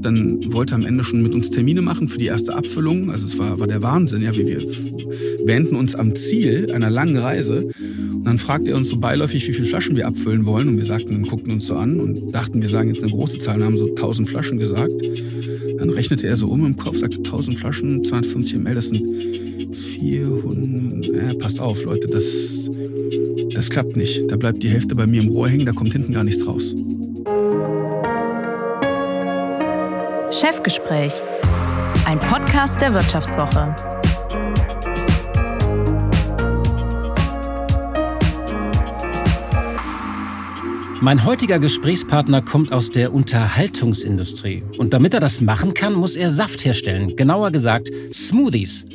Dann wollte er am Ende schon mit uns Termine machen für die erste Abfüllung. Also es war, war der Wahnsinn. Ja, wir, wir wähnten uns am Ziel einer langen Reise. Und dann fragte er uns so beiläufig, wie viele Flaschen wir abfüllen wollen. Und wir sagten, guckten uns so an und dachten, wir sagen jetzt eine große Zahl und haben so 1000 Flaschen gesagt. Dann rechnete er so um im Kopf, sagte 1000 Flaschen, 250 ml, das sind 400. Ja, passt auf, Leute, das, das klappt nicht. Da bleibt die Hälfte bei mir im Rohr hängen, da kommt hinten gar nichts raus. Chefgespräch, ein Podcast der Wirtschaftswoche. Mein heutiger Gesprächspartner kommt aus der Unterhaltungsindustrie. Und damit er das machen kann, muss er Saft herstellen. Genauer gesagt Smoothies.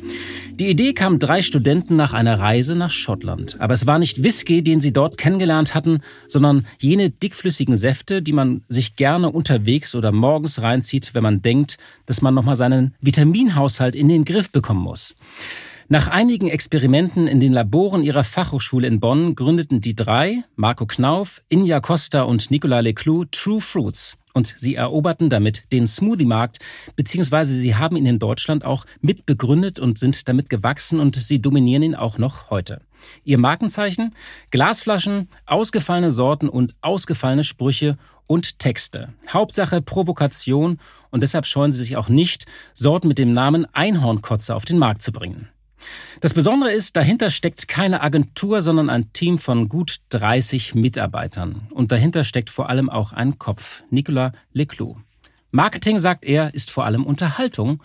Die Idee kam drei Studenten nach einer Reise nach Schottland. Aber es war nicht Whisky, den sie dort kennengelernt hatten, sondern jene dickflüssigen Säfte, die man sich gerne unterwegs oder morgens reinzieht, wenn man denkt, dass man nochmal seinen Vitaminhaushalt in den Griff bekommen muss. Nach einigen Experimenten in den Laboren ihrer Fachhochschule in Bonn gründeten die drei, Marco Knauf, Inja Costa und Nicolas Leclou, True Fruits. Und sie eroberten damit den Smoothie-Markt, beziehungsweise sie haben ihn in Deutschland auch mitbegründet und sind damit gewachsen und sie dominieren ihn auch noch heute. Ihr Markenzeichen? Glasflaschen, ausgefallene Sorten und ausgefallene Sprüche und Texte. Hauptsache Provokation und deshalb scheuen sie sich auch nicht, Sorten mit dem Namen Einhornkotze auf den Markt zu bringen. Das Besondere ist, dahinter steckt keine Agentur, sondern ein Team von gut 30 Mitarbeitern. Und dahinter steckt vor allem auch ein Kopf, Nicolas Leclou. Marketing, sagt er, ist vor allem Unterhaltung.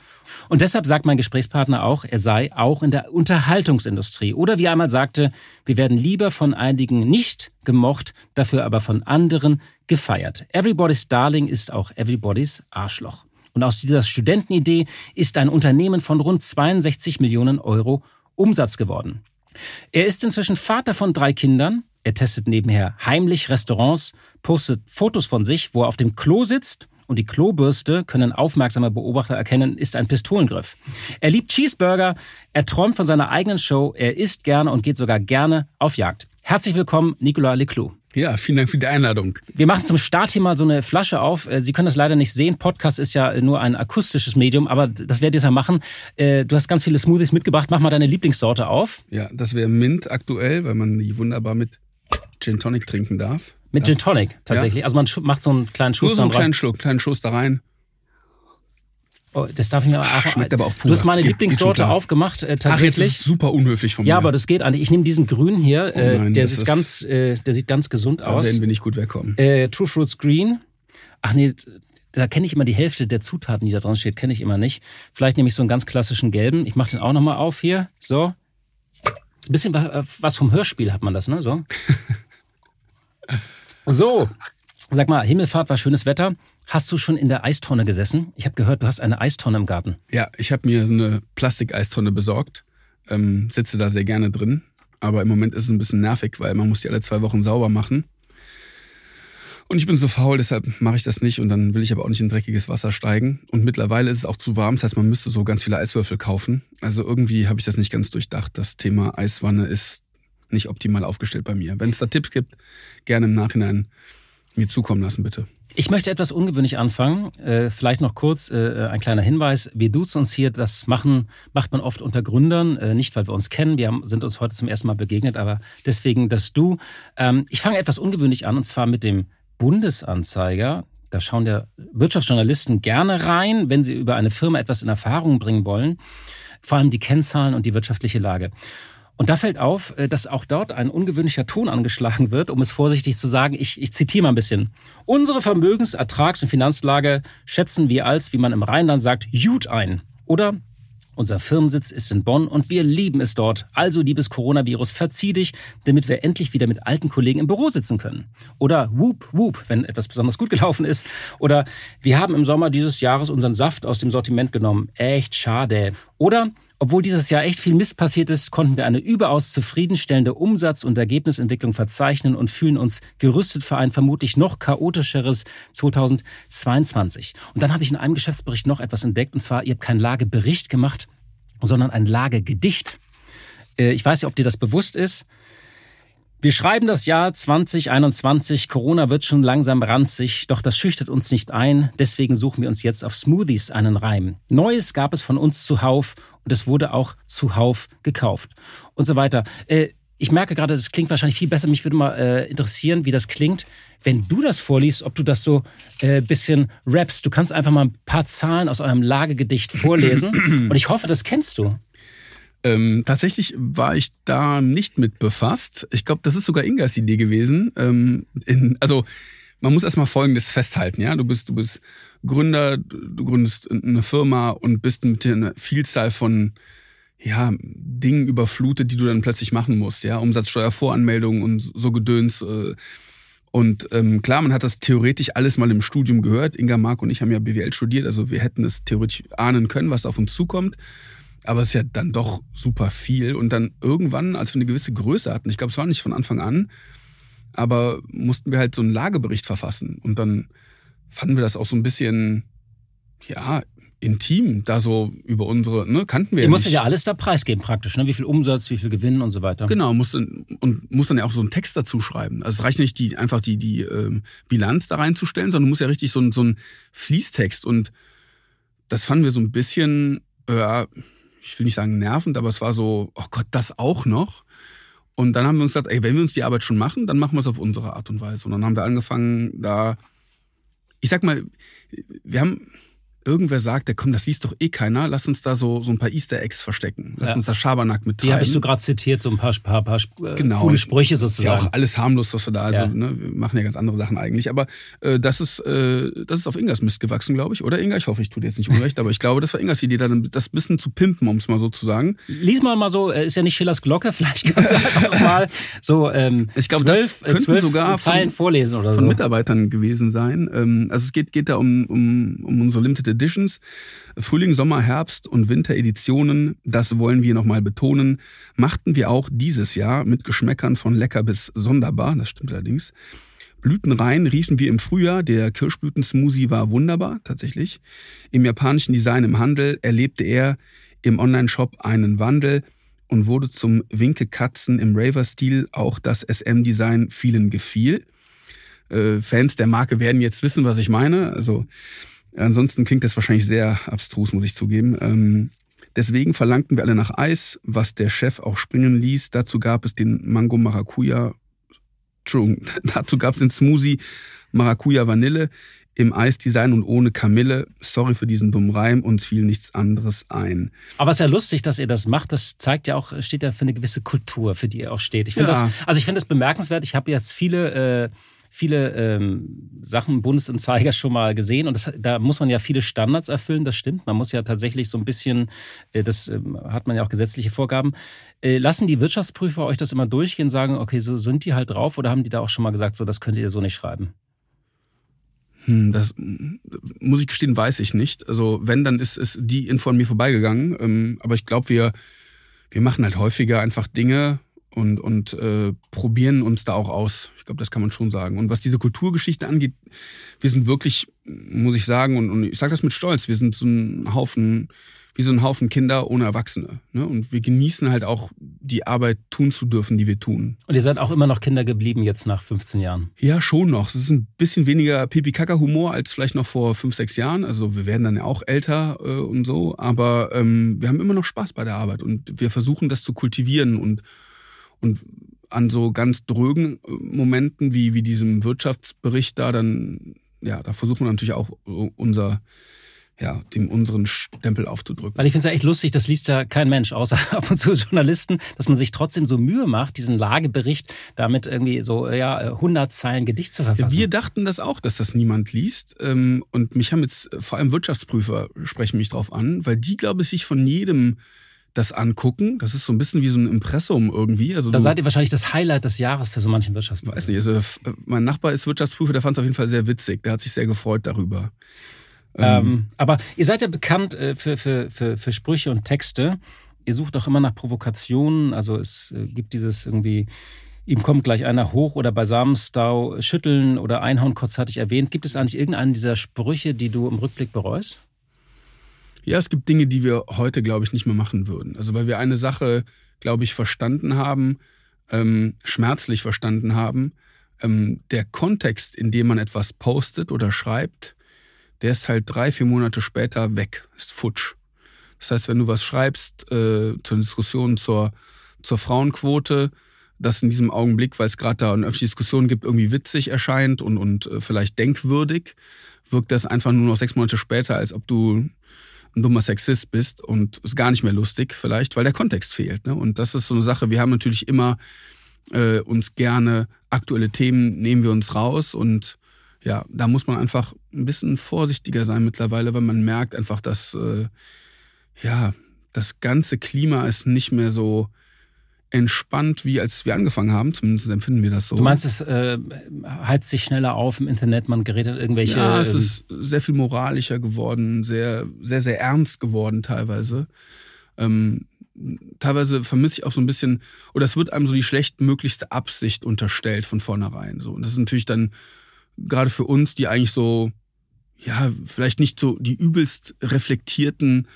Und deshalb sagt mein Gesprächspartner auch, er sei auch in der Unterhaltungsindustrie. Oder wie er einmal sagte, wir werden lieber von einigen nicht gemocht, dafür aber von anderen gefeiert. Everybody's Darling ist auch Everybody's Arschloch. Und aus dieser Studentenidee ist ein Unternehmen von rund 62 Millionen Euro Umsatz geworden. Er ist inzwischen Vater von drei Kindern. Er testet nebenher heimlich Restaurants, postet Fotos von sich, wo er auf dem Klo sitzt und die Klobürste, können aufmerksame Beobachter erkennen, ist ein Pistolengriff. Er liebt Cheeseburger, er träumt von seiner eigenen Show, er isst gerne und geht sogar gerne auf Jagd. Herzlich willkommen, Nicolas Leclou. Ja, vielen Dank für die Einladung. Wir machen zum Start hier mal so eine Flasche auf. Äh, Sie können das leider nicht sehen. Podcast ist ja nur ein akustisches Medium, aber das werdet ihr ja machen. Äh, du hast ganz viele Smoothies mitgebracht. Mach mal deine Lieblingssorte auf. Ja, das wäre Mint aktuell, weil man die wunderbar mit Gin Tonic trinken darf. Mit Gin Tonic tatsächlich. Ja. Also man macht so einen kleinen Schuss Nur so einen kleinen Schluck, kleinen Schuss da rein. Oh, das darf ich mir auch. Schmeckt aber auch pur. Du hast meine Geht Lieblingssorte aufgemacht, äh, tatsächlich. Ach, jetzt ist super unhöflich von mir. Ja, aber das geht eigentlich. Ich nehme diesen grünen hier, oh nein, äh, der, ist ganz, äh, der sieht ganz gesund da aus. Da werden wir nicht gut wegkommen. Äh, True Fruits Green. Ach nee, da kenne ich immer die Hälfte der Zutaten, die da dran steht, kenne ich immer nicht. Vielleicht nehme ich so einen ganz klassischen gelben. Ich mache den auch nochmal auf hier. So. Ein bisschen was vom Hörspiel hat man das, ne? So. so. Sag mal, Himmelfahrt war schönes Wetter. Hast du schon in der Eistonne gesessen? Ich habe gehört, du hast eine Eistonne im Garten. Ja, ich habe mir so eine Plastikeistonne besorgt. Ähm, sitze da sehr gerne drin. Aber im Moment ist es ein bisschen nervig, weil man muss die alle zwei Wochen sauber machen. Und ich bin so faul, deshalb mache ich das nicht und dann will ich aber auch nicht in dreckiges Wasser steigen. Und mittlerweile ist es auch zu warm, das heißt, man müsste so ganz viele Eiswürfel kaufen. Also irgendwie habe ich das nicht ganz durchdacht. Das Thema Eiswanne ist nicht optimal aufgestellt bei mir. Wenn es da Tipps gibt, gerne im Nachhinein mir zukommen lassen, bitte. Ich möchte etwas ungewöhnlich anfangen. Äh, vielleicht noch kurz äh, ein kleiner Hinweis. Wir duzen uns hier, das machen, macht man oft unter Gründern, äh, nicht weil wir uns kennen. Wir haben, sind uns heute zum ersten Mal begegnet, aber deswegen das Du. Ähm, ich fange etwas ungewöhnlich an und zwar mit dem Bundesanzeiger. Da schauen ja Wirtschaftsjournalisten gerne rein, wenn sie über eine Firma etwas in Erfahrung bringen wollen. Vor allem die Kennzahlen und die wirtschaftliche Lage. Und da fällt auf, äh, dass auch dort ein ungewöhnlicher Ton angeschlagen wird, um es vorsichtig zu sagen. Ich, ich zitiere mal ein bisschen. Unsere Vermögens-, Ertrags- und Finanzlage schätzen wir als, wie man im Rheinland sagt, gut ein. Oder unser Firmensitz ist in Bonn und wir lieben es dort. Also, liebes Coronavirus, verzieh dich, damit wir endlich wieder mit alten Kollegen im Büro sitzen können. Oder whoop, whoop, wenn etwas besonders gut gelaufen ist. Oder wir haben im Sommer dieses Jahres unseren Saft aus dem Sortiment genommen. Echt schade. Oder obwohl dieses Jahr echt viel Mist passiert ist, konnten wir eine überaus zufriedenstellende Umsatz- und Ergebnisentwicklung verzeichnen und fühlen uns gerüstet für ein vermutlich noch chaotischeres 2022. Und dann habe ich in einem Geschäftsbericht noch etwas entdeckt, und zwar, ihr habt keinen Lagebericht gemacht, sondern ein Lagegedicht. Äh, ich weiß nicht, ob dir das bewusst ist. Wir schreiben das Jahr 2021. Corona wird schon langsam ranzig, doch das schüchtert uns nicht ein. Deswegen suchen wir uns jetzt auf Smoothies einen Reim. Neues gab es von uns zuhauf und es wurde auch zuhauf gekauft und so weiter. Äh, ich merke gerade, das klingt wahrscheinlich viel besser. Mich würde mal äh, interessieren, wie das klingt, wenn du das vorliest, ob du das so äh, bisschen rappst. Du kannst einfach mal ein paar Zahlen aus eurem Lagegedicht vorlesen und ich hoffe, das kennst du. Ähm, tatsächlich war ich da nicht mit befasst. Ich glaube, das ist sogar Ingas Idee gewesen. Ähm, in, also man muss erstmal Folgendes festhalten, ja. Du bist, du bist Gründer, du gründest eine Firma und bist mit einer Vielzahl von ja, Dingen überflutet, die du dann plötzlich machen musst, ja, Umsatzsteuervoranmeldungen und so Gedöns. Äh, und ähm, klar, man hat das theoretisch alles mal im Studium gehört. Inga, Mark und ich haben ja BWL studiert, also wir hätten es theoretisch ahnen können, was auf uns zukommt. Aber es ist ja dann doch super viel. Und dann irgendwann, als wir eine gewisse Größe hatten, ich glaube, es war nicht von Anfang an, aber mussten wir halt so einen Lagebericht verfassen. Und dann fanden wir das auch so ein bisschen, ja, intim, da so über unsere, ne, kannten wir Ihr ja musstet ja alles da preisgeben praktisch, ne? Wie viel Umsatz, wie viel Gewinn und so weiter. Genau, muss dann, und muss dann ja auch so einen Text dazu schreiben. Also es reicht nicht, die, einfach die, die ähm, Bilanz da reinzustellen, sondern du musst ja richtig so, ein- so einen Fließtext. Und das fanden wir so ein bisschen, äh, ich will nicht sagen nervend, aber es war so, oh Gott, das auch noch. Und dann haben wir uns gesagt, ey, wenn wir uns die Arbeit schon machen, dann machen wir es auf unsere Art und Weise. Und dann haben wir angefangen, da, ich sag mal, wir haben, irgendwer sagt, komm, das liest doch eh keiner, lass uns da so, so ein paar Easter Eggs verstecken. Lass Ja. uns da Schabernack mit Die habe ich so gerade zitiert, so ein paar, paar, paar äh, Genau. coole Sprüche ist ja sozusagen. auch alles harmlos, was wir da, also Ja. ne, wir machen ja ganz andere Sachen eigentlich. Aber äh, das ist äh, das ist auf Ingas Mist gewachsen, glaube ich. Oder Inga, ich hoffe, ich tue dir jetzt nicht unrecht, aber ich glaube, das war Ingas Idee, dann das bisschen zu pimpen, um es mal so zu sagen. Lies mal mal so, äh, ist ja nicht Schillers Glocke, vielleicht kannst du einfach mal so ähm, Ich glaube, das zwölf, äh, zwölf sogar von- Zeilen vorlesen oder Von so. Mitarbeitern gewesen sein. Ähm, also es geht, geht da um, um, um unsere Limited Editions. Frühling, Sommer, Herbst und Wintereditionen, das wollen wir nochmal betonen, machten wir auch dieses Jahr mit Geschmäckern von lecker bis sonderbar, das stimmt allerdings. Blütenrein riefen wir im Frühjahr, der Kirschblütensmoothie war wunderbar, tatsächlich. Im japanischen Design im Handel erlebte er im Online-Shop einen Wandel und wurde zum Winke-Katzen im Raver-Stil. Auch das SM-Design vielen gefiel. Äh, Fans der Marke werden jetzt wissen, was ich meine. Also ansonsten klingt das wahrscheinlich sehr abstrus, muss ich zugeben. Ähm, deswegen verlangten wir alle nach Eis, was der Chef auch springen ließ. Dazu gab es den Mango Maracuja, Entschuldigung, dazu gab es den Smoothie Maracuja Vanille im Eisdesign und ohne Kamille. Sorry für diesen dummen Reim, uns fiel nichts anderes ein. Aber es ist ja lustig, dass ihr das macht. Das zeigt ja auch, steht ja für eine gewisse Kultur, für die ihr auch steht. Ich Ja. das, also ich finde das bemerkenswert. Ich habe jetzt viele, äh, viele ähm, Sachen Bundesanzeiger schon mal gesehen und das, da muss man ja viele Standards erfüllen. Das stimmt. Man muss ja tatsächlich so ein bisschen, äh, das ähm, hat man ja auch gesetzliche Vorgaben. Äh, lassen die Wirtschaftsprüfer euch das immer durchgehen, sagen, okay, so sind die halt drauf oder haben die da auch schon mal gesagt, so das könnt ihr so nicht schreiben? Hm, das mm, muss ich gestehen, weiß ich nicht. Also wenn, dann ist, ist die Info an mir vorbeigegangen. Ähm, aber ich glaube, wir, wir machen halt häufiger einfach Dinge und, und äh, probieren uns da auch aus. Ich glaube, das kann man schon sagen. Und was diese Kulturgeschichte angeht, wir sind wirklich, muss ich sagen, und, und ich sage das mit Stolz, wir sind so ein Haufen, wie so ein Haufen Kinder ohne Erwachsene. Ne? Und wir genießen halt auch die Arbeit tun zu dürfen, die wir tun. Und ihr seid auch immer noch Kinder geblieben jetzt nach 15 Jahren. Ja, schon noch. Es ist ein bisschen weniger Pipi-Kaka-Humor als vielleicht noch vor fünf, sechs Jahren. Also wir werden dann ja auch älter äh, und so. Aber ähm, wir haben immer noch Spaß bei der Arbeit und wir versuchen das zu kultivieren und, und an so ganz drögen äh, Momenten wie, wie diesem Wirtschaftsbericht da dann, ja, da versuchen wir natürlich auch äh, unser, ja, dem unseren Stempel aufzudrücken. Weil ich finde es ja echt lustig, das liest ja kein Mensch, außer ab und zu Journalisten, dass man sich trotzdem so Mühe macht, diesen Lagebericht damit irgendwie so ja 100 Zeilen Gedicht zu verfassen. Wir dachten das auch, dass das niemand liest. Ähm, Und mich haben jetzt äh, vor allem Wirtschaftsprüfer sprechen mich drauf an, weil die, glaube ich, sich von jedem das angucken. Das ist so ein bisschen wie so ein Impressum irgendwie. Also da seid ihr wahrscheinlich das Highlight des Jahres für so manchen Wirtschaftsprüfer. weiß nicht, also f- mein Nachbar ist Wirtschaftsprüfer, der fand es auf jeden Fall sehr witzig. Der hat sich sehr gefreut darüber. Ähm, aber ihr seid ja bekannt äh, für, für, für, für Sprüche und Texte. Ihr sucht auch immer nach Provokationen. Also es äh, gibt dieses irgendwie, ihm kommt gleich einer hoch oder bei Samenstau schütteln oder Einhauen kurzzeitig erwähnt. Gibt es eigentlich irgendeinen dieser Sprüche, die du im Rückblick bereust? Ja, es gibt Dinge, die wir heute, glaube ich, nicht mehr machen würden. Also weil wir eine Sache, glaube ich, verstanden haben, ähm, schmerzlich verstanden haben, ähm, der Kontext, in dem man etwas postet oder schreibt, der ist halt drei, vier Monate später weg, ist futsch. Das heißt, wenn du was schreibst äh, zur Diskussion zur, zur Frauenquote, das in diesem Augenblick, weil es gerade da eine öffentliche Diskussion gibt, irgendwie witzig erscheint und, und äh, vielleicht denkwürdig, wirkt das einfach nur noch sechs Monate später, als ob du ein dummer Sexist bist und ist gar nicht mehr lustig vielleicht, weil der Kontext fehlt. Ne? Und das ist so eine Sache, wir haben natürlich immer äh, uns gerne aktuelle Themen, nehmen wir uns raus und ja, da muss man einfach ein bisschen vorsichtiger sein mittlerweile, weil man merkt einfach, dass äh, ja, das ganze Klima ist nicht mehr so entspannt, wie als wir angefangen haben. Zumindest empfinden wir das so. Du meinst, es äh, heizt sich schneller auf im Internet, man gerät an irgendwelche. Ja, es ähm, ist sehr viel moralischer geworden, sehr, sehr, sehr ernst geworden teilweise. Ähm, teilweise vermisse ich auch so ein bisschen, oder es wird einem so die schlechtmöglichste Absicht unterstellt von vornherein. So. Und das ist natürlich dann gerade für uns, die eigentlich so, ja, vielleicht nicht so die übelst reflektierten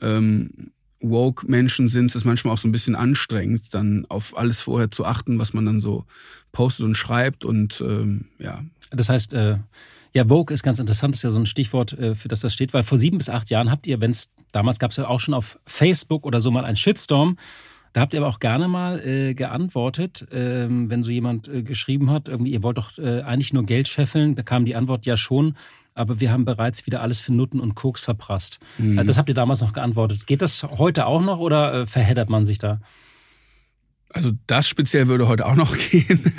ähm, Woke-Menschen sind, es ist manchmal auch so ein bisschen anstrengend, dann auf alles vorher zu achten, was man dann so postet und schreibt und ähm, ja. Das heißt, äh, ja, Vogue ist ganz interessant, ist ja so ein Stichwort, äh, für das das steht, weil vor sieben bis acht Jahren habt ihr, wenn es, damals gab es ja auch schon auf Facebook oder so mal einen Shitstorm, da habt ihr aber auch gerne mal äh, geantwortet, ähm, wenn so jemand äh, geschrieben hat, irgendwie, ihr wollt doch äh, eigentlich nur Geld scheffeln, da kam die Antwort ja schon, aber wir haben bereits wieder alles für Nutten und Koks verprasst. Mhm. Äh, das habt ihr damals noch geantwortet. Geht das heute auch noch oder äh, verheddert man sich da? Also das speziell würde heute auch noch gehen.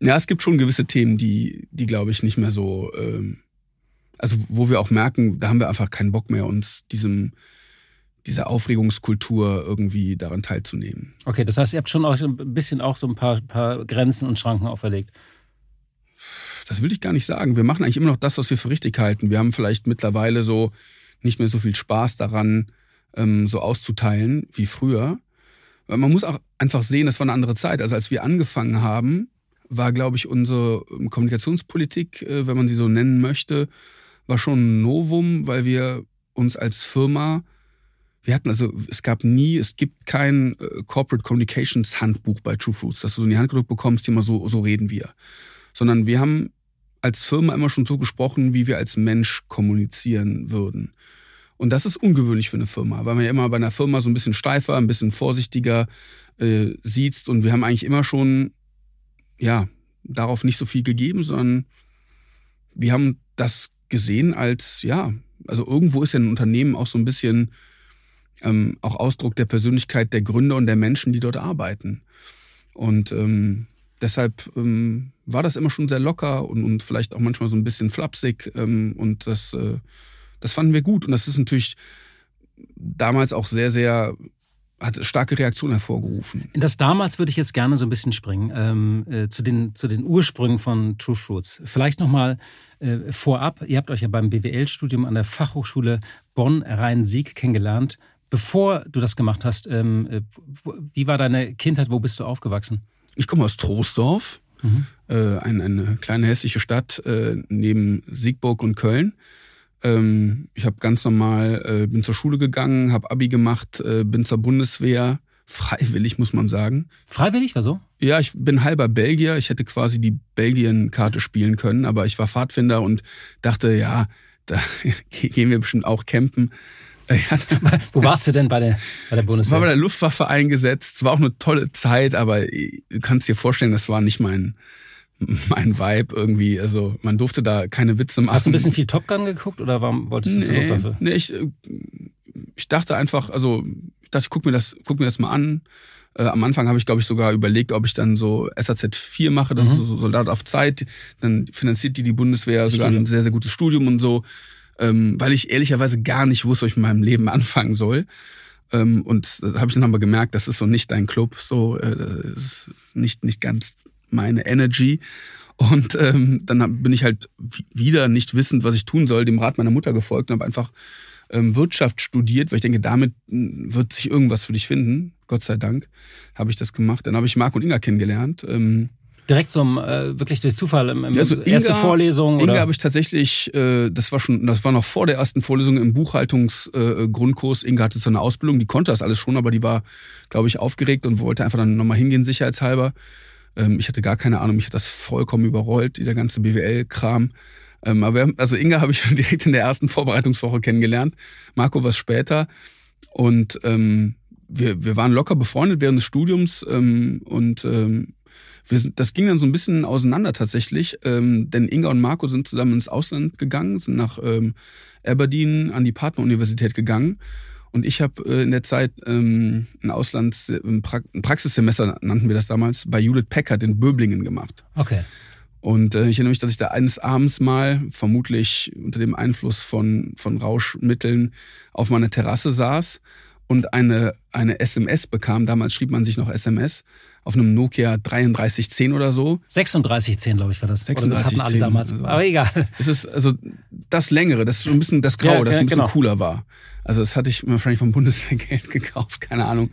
ja, es gibt schon gewisse Themen, die, die glaube ich nicht mehr so, ähm, also wo wir auch merken, da haben wir einfach keinen Bock mehr, uns diesem dieser Aufregungskultur irgendwie daran teilzunehmen. Okay, das heißt, ihr habt schon auch ein bisschen auch so ein paar, paar Grenzen und Schranken auferlegt. Das will ich gar nicht sagen. Wir machen eigentlich immer noch das, was wir für richtig halten. Wir haben vielleicht mittlerweile so nicht mehr so viel Spaß daran, ähm, so auszuteilen wie früher. Weil man muss auch einfach sehen, das war eine andere Zeit. Also als wir angefangen haben, war, glaube ich, unsere ähm, Kommunikationspolitik, äh, wenn man sie so nennen möchte, war schon ein Novum, weil wir uns als Firma, wir hatten also, es gab nie, es gibt kein äh, Corporate Communications Handbuch bei True Fruits, dass du so in die Hand gedrückt bekommst, immer so, so reden wir. Sondern wir haben als Firma immer schon so gesprochen, wie wir als Mensch kommunizieren würden. Und das ist ungewöhnlich für eine Firma, weil man ja immer bei einer Firma so ein bisschen steifer, ein bisschen vorsichtiger äh, sieht. Und wir haben eigentlich immer schon, ja, darauf nicht so viel gegeben, sondern wir haben das gesehen als, ja, also irgendwo ist ja ein Unternehmen auch so ein bisschen ähm, auch Ausdruck der Persönlichkeit der Gründer und der Menschen, die dort arbeiten. Und ähm, deshalb ähm, war das immer schon sehr locker und, und vielleicht auch manchmal so ein bisschen flapsig. Ähm, und das, äh, das fanden wir gut. Und das ist natürlich damals auch sehr, sehr hat starke Reaktionen hervorgerufen. In das damals würde ich jetzt gerne so ein bisschen springen ähm, äh, zu, den, zu den Ursprüngen von True Fruits. Vielleicht nochmal äh, vorab, ihr habt euch ja beim BWL-Studium an der Fachhochschule Bonn-Rhein-Sieg kennengelernt. Bevor du das gemacht hast, ähm, äh, wie war deine Kindheit, wo bist du aufgewachsen? Ich komme aus Troisdorf, mhm. äh, eine, eine kleine hässliche Stadt äh, neben Siegburg und Köln. Ähm, ich habe ganz normal, äh, bin zur Schule gegangen, habe Abi gemacht, äh, bin zur Bundeswehr. Freiwillig, muss man sagen. Freiwillig, war so? Ja, ich bin halber Belgier. Ich hätte quasi die Belgien-Karte spielen können, aber ich war Pfadfinder und dachte, ja, da gehen wir bestimmt auch campen. Wo warst du denn bei der, bei der Bundeswehr? Ich war bei der Luftwaffe eingesetzt. Es war auch eine tolle Zeit, aber du kannst dir vorstellen, das war nicht mein, mein Vibe irgendwie. Also man durfte da keine Witze machen. Hast du ein bisschen viel Top Gun geguckt oder warum wolltest du nee, zur Luftwaffe? Nee, ich, ich dachte einfach, also ich dachte, ich guck mir das, guck mir das mal an. Äh, am Anfang habe ich, glaube ich, sogar überlegt, ob ich dann so SAZ 4 mache, das mhm. ist so Soldat auf Zeit. Dann finanziert die die Bundeswehr sogar ein sehr, sehr gutes Studium und so ähm, weil ich ehrlicherweise gar nicht wusste, was ich mit meinem Leben anfangen soll. Ähm, und da habe ich dann aber gemerkt, das ist so nicht dein Club, so äh, ist nicht nicht ganz meine Energy. Und ähm, dann bin ich halt wieder nicht wissend, was ich tun soll, dem Rat meiner Mutter gefolgt und habe einfach ähm, Wirtschaft studiert, weil ich denke, damit hm, wird sich irgendwas für dich finden. Gott sei Dank habe ich das gemacht. Dann habe ich Marc und Inga kennengelernt. Ähm, Direkt zum, äh, wirklich durch Zufall im, im also erste Inga, Vorlesung? Inga habe ich tatsächlich, äh, das war schon, das war noch vor der ersten Vorlesung im Buchhaltungsgrundkurs. Äh, Inga hatte so eine Ausbildung, die konnte das alles schon, aber die war, glaube ich, aufgeregt und wollte einfach dann nochmal hingehen, sicherheitshalber. Ähm, ich hatte gar keine Ahnung, mich hat das vollkommen überrollt, dieser ganze BWL-Kram. Ähm, aber also Inga habe ich direkt in der ersten Vorbereitungswoche kennengelernt, Marco was später. Und ähm, wir, wir waren locker befreundet während des Studiums ähm, und ähm, wir sind, das ging dann so ein bisschen auseinander tatsächlich, ähm, denn Inga und Marco sind zusammen ins Ausland gegangen, sind nach ähm, Aberdeen an die Partneruniversität gegangen. Und ich habe äh, in der Zeit ähm, ein Auslands-, ein, pra ein Praxissemester nannten wir das damals, bei Judith Packard in Böblingen gemacht. Okay. Und äh, ich erinnere mich, dass ich da eines Abends mal, vermutlich unter dem Einfluss von, von Rauschmitteln, auf meiner Terrasse saß und eine, eine SMS bekam. Damals schrieb man sich noch SMS auf einem Nokia 3310 oder so. 3610, glaube ich, war das. 36, oder das hatten alle damals. Also, Aber egal. Es ist also das längere, das ist schon ein bisschen das Graue, ja, das ein bisschen genau. cooler war. Also das hatte ich wahrscheinlich vom Bundeswehrgeld gekauft, keine Ahnung.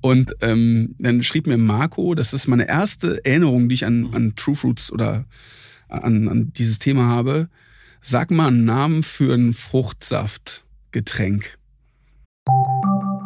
Und ähm, dann schrieb mir Marco, das ist meine erste Erinnerung, die ich an, an True Fruits oder an, an dieses Thema habe. Sag mal einen Namen für ein Fruchtsaftgetränk.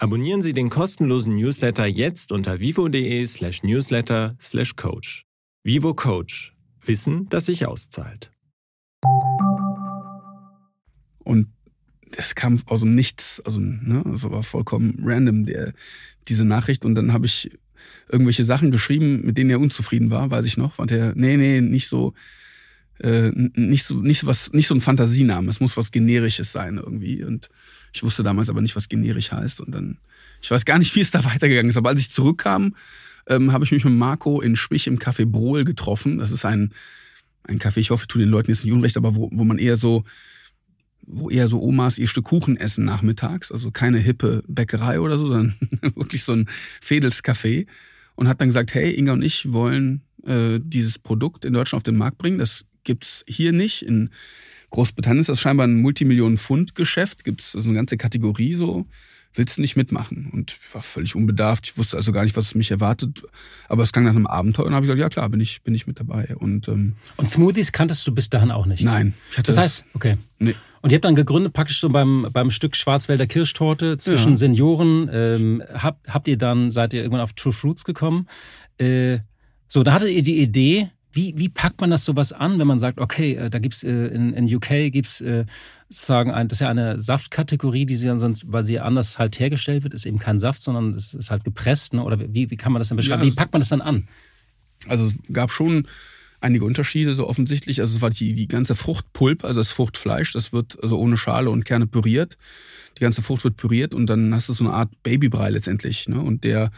Abonnieren Sie den kostenlosen Newsletter jetzt unter vivo.de slash newsletter slash coach. Vivo Coach. Wissen, das sich auszahlt. Und das kam aus dem Nichts, also ne, das war vollkommen random, der, diese Nachricht. Und dann habe ich irgendwelche Sachen geschrieben, mit denen er unzufrieden war, weiß ich noch. Und er, nee, nee, nicht so, äh, nicht so, nicht was, nicht so ein Fantasienamen. Es muss was Generisches sein irgendwie. Und ich wusste damals aber nicht, was generisch heißt. Und dann, ich weiß gar nicht, wie es da weitergegangen ist. Aber als ich zurückkam, ähm, habe ich mich mit Marco in Spich im Café Brohl getroffen. Das ist ein, ein Café, ich hoffe, ich tue den Leuten jetzt nicht unrecht, aber wo, wo man eher so, wo eher so Omas ihr Stück Kuchen essen nachmittags. Also keine hippe Bäckerei oder so, sondern wirklich so ein Fedelscafé. Und hat dann gesagt, hey, Inga und ich wollen äh, dieses Produkt in Deutschland auf den Markt bringen. Das gibt's hier nicht. In Großbritannien ist das scheinbar ein Multimillionen-Pfund-Geschäft. Gibt's also eine ganze Kategorie so. Willst du nicht mitmachen? Und ich war völlig unbedarft. Ich wusste also gar nicht, was mich erwartet. Aber es klang nach einem Abenteuer und habe ich gesagt, ja klar, bin ich, bin ich mit dabei. Und, ähm, und Smoothies kanntest du bis dahin auch nicht? Nein. Ich hatte das heißt, okay. Nee. Und ihr habt dann gegründet, praktisch so beim, beim Stück Schwarzwälder Kirschtorte zwischen ja. Senioren. Ähm, habt, habt ihr dann, seid ihr irgendwann auf True Fruits gekommen? Äh, so, da hattet ihr die Idee, wie, wie packt man das sowas an, wenn man sagt, okay, äh, da gibt's äh, in, in UK gibt's äh, sozusagen ein, das ist ja eine Saftkategorie, die sie dann sonst, weil sie anders halt hergestellt wird, ist eben kein Saft, sondern es ist halt gepresst, ne? Oder wie, wie kann man das dann beschreiben? Ja, wie packt man das dann an? Also es gab schon einige Unterschiede, so offensichtlich. Also es war die, die ganze Fruchtpulp, also das Fruchtfleisch, das wird also ohne Schale und Kerne püriert. Die ganze Frucht wird püriert und dann hast du so eine Art Babybrei letztendlich. Ne? Und der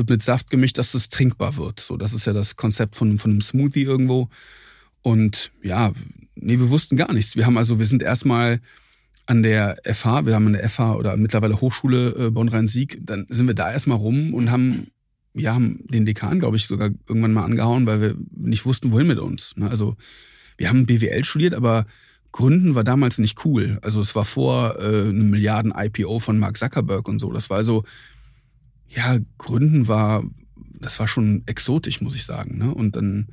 wird mit Saft gemischt, dass es trinkbar wird. So, das ist ja das Konzept von, von einem Smoothie irgendwo. Und ja, nee, wir wussten gar nichts. Wir haben also, wir sind erstmal an der FH, wir haben der FH oder mittlerweile Hochschule äh, Bonn-Rhein-Sieg, dann sind wir da erstmal rum und haben, ja, haben den Dekan, glaube ich, sogar irgendwann mal angehauen, weil wir nicht wussten, wohin mit uns. Ne? Also wir haben BWL studiert, aber Gründen war damals nicht cool. Also es war vor äh, einem Milliarden IPO von Mark Zuckerberg und so. Das war also, ja, Gründen war, das war schon exotisch, muss ich sagen. Ne? Und dann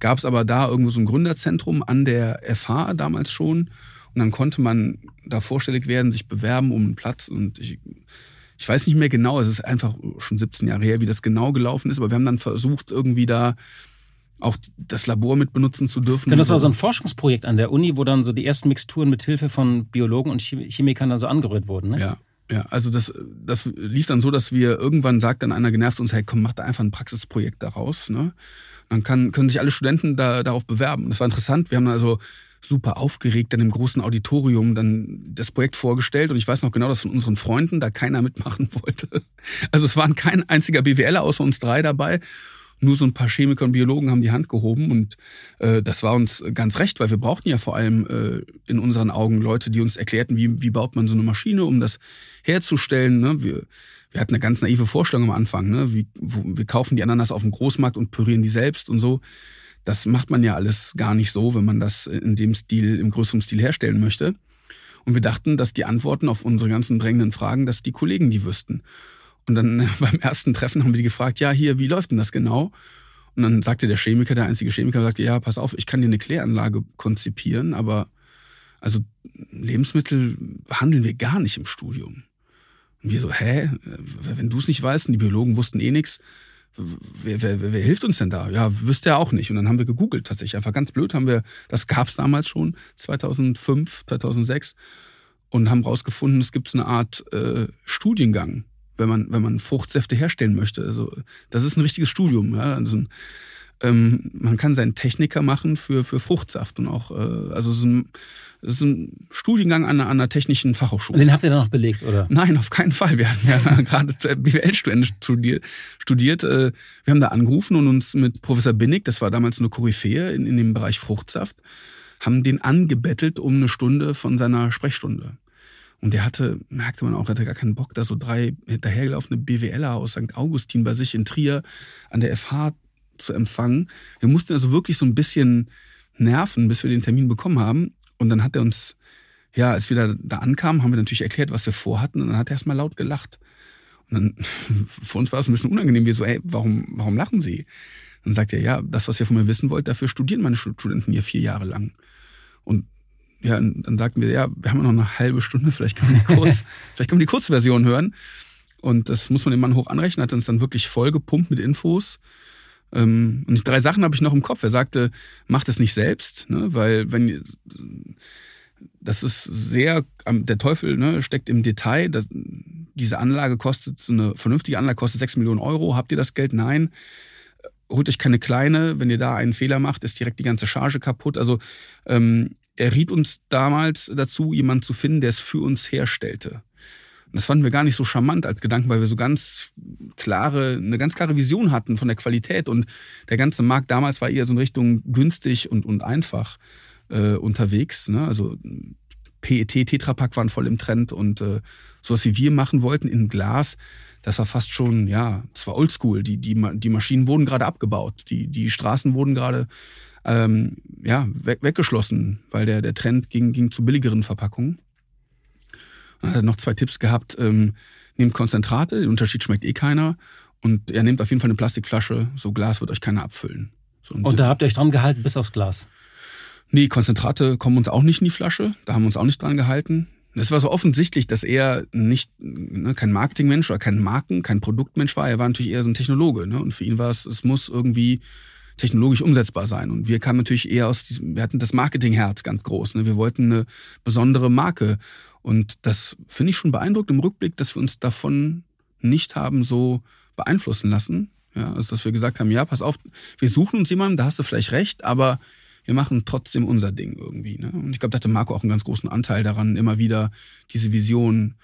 gab es aber da irgendwo so ein Gründerzentrum an der FH damals schon. Und dann konnte man da vorstellig werden, sich bewerben um einen Platz. Und ich, ich weiß nicht mehr genau, es ist einfach schon 17 Jahre her, wie das genau gelaufen ist, aber wir haben dann versucht, irgendwie da auch das Labor mit benutzen zu dürfen. Genau, das war so ein Forschungsprojekt an der Uni, wo dann so die ersten Mixturen mit Hilfe von Biologen und Chemikern dann so angerührt wurden. Ne? Ja, ja, also das, das lief dann so, dass wir irgendwann sagt dann einer genervt uns, hey komm, mach da einfach ein Praxisprojekt daraus. Ne? Dann kann, können sich alle Studenten da, darauf bewerben. Das war interessant. Wir haben also super aufgeregt dann im großen Auditorium dann das Projekt vorgestellt und ich weiß noch genau, dass von unseren Freunden da keiner mitmachen wollte. Also es waren kein einziger BWLer außer uns drei dabei. Nur so ein paar Chemiker und Biologen haben die Hand gehoben und äh, das war uns ganz recht, weil wir brauchten ja vor allem äh, in unseren Augen Leute, die uns erklärten, wie, wie baut man so eine Maschine, um das herzustellen. Ne? Wir, wir hatten eine ganz naive Vorstellung am Anfang. Ne? Wie, wo, wir kaufen die Ananas auf dem Großmarkt und pürieren die selbst und so. Das macht man ja alles gar nicht so, wenn man das in dem Stil, im größeren Stil herstellen möchte. Und wir dachten, dass die Antworten auf unsere ganzen drängenden Fragen, dass die Kollegen die wüssten. Und dann beim ersten Treffen haben wir die gefragt, ja, hier, wie läuft denn das genau? Und dann sagte der Chemiker, der einzige Chemiker, sagte, ja, pass auf, ich kann dir eine Kläranlage konzipieren, aber also Lebensmittel behandeln wir gar nicht im Studium. Und wir so, hä? Wenn du es nicht weißt, und die Biologen wussten eh nichts, wer, wer, wer, wer hilft uns denn da? Ja, wüsste er auch nicht. Und dann haben wir gegoogelt tatsächlich. Einfach ganz blöd haben wir, das gab es damals schon, 2005, 2006, und haben rausgefunden, es gibt eine Art äh, Studiengang wenn man, wenn man Fruchtsäfte herstellen möchte. Also das ist ein richtiges Studium. Ja? Also, ähm, man kann seinen Techniker machen für, für Fruchtsaft und auch, äh, also so ein, das ist ein Studiengang an einer, an einer technischen Fachhochschule. Den habt ihr dann noch belegt, oder? Nein, auf keinen Fall. Wir hatten ja gerade BWL-Studenten studiert. studiert. Äh, wir haben da angerufen und uns mit Professor Binnig, das war damals eine Koryphäe in, in dem Bereich Fruchtsaft, haben den angebettelt um eine Stunde von seiner Sprechstunde. Und der hatte, merkte man auch, hatte gar keinen Bock, da so drei hinterhergelaufene BWLer aus St. Augustin bei sich in Trier an der FH zu empfangen. Wir mussten also wirklich so ein bisschen nerven, bis wir den Termin bekommen haben. Und dann hat er uns, ja, als wir da, da ankamen, haben wir natürlich erklärt, was wir vorhatten. Und dann hat er erstmal laut gelacht. Und dann, für uns war es ein bisschen unangenehm. Wir so, hey, warum, warum lachen Sie? Dann sagt er, ja, das, was ihr von mir wissen wollt, dafür studieren meine Studenten hier vier Jahre lang. Und ja, dann sagten wir, ja, wir haben noch eine halbe Stunde, vielleicht können wir die, kurz, vielleicht können wir die Kurzversion hören. Und das muss man dem Mann hoch anrechnen, hat uns dann wirklich voll gepumpt mit Infos. Ähm, und drei Sachen habe ich noch im Kopf. Er sagte, macht es nicht selbst, ne, weil wenn das ist sehr, der Teufel ne, steckt im Detail. Das, diese Anlage kostet, so eine vernünftige Anlage kostet sechs Millionen Euro. Habt ihr das Geld? Nein. Holt euch keine kleine. Wenn ihr da einen Fehler macht, ist direkt die ganze Charge kaputt. Also ähm, er riet uns damals dazu, jemanden zu finden, der es für uns herstellte. Und das fanden wir gar nicht so charmant als Gedanken, weil wir so ganz klare, eine ganz klare Vision hatten von der Qualität. Und der ganze Markt damals war eher so in Richtung günstig und, und einfach äh, unterwegs. Ne? Also PET, Tetrapack waren voll im Trend und äh, sowas wie wir machen wollten in Glas, das war fast schon, ja, das war oldschool. Die, die, die Maschinen wurden gerade abgebaut, die, die Straßen wurden gerade ähm, ja, weg, weggeschlossen, weil der, der Trend ging, ging zu billigeren Verpackungen. Dann hat er noch zwei Tipps gehabt. Ähm, nehmt Konzentrate, den Unterschied schmeckt eh keiner. Und er nehmt auf jeden Fall eine Plastikflasche, so Glas wird euch keiner abfüllen. So, und, und da habt ihr euch dran gehalten bis aufs Glas? Nee, Konzentrate kommen uns auch nicht in die Flasche. Da haben wir uns auch nicht dran gehalten. Es war so offensichtlich, dass er nicht ne, kein Marketingmensch oder kein Marken, kein Produktmensch war. Er war natürlich eher so ein Technologe. Ne? Und für ihn war es, es muss irgendwie technologisch umsetzbar sein. Und wir kamen natürlich eher aus diesem, wir hatten das Marketingherz ganz groß. Ne? Wir wollten eine besondere Marke. Und das finde ich schon beeindruckt im Rückblick, dass wir uns davon nicht haben so beeinflussen lassen. Ja, also dass wir gesagt haben, ja, pass auf, wir suchen uns jemanden, da hast du vielleicht recht, aber wir machen trotzdem unser Ding irgendwie. Ne? Und ich glaube, da hatte Marco auch einen ganz großen Anteil daran, immer wieder diese Vision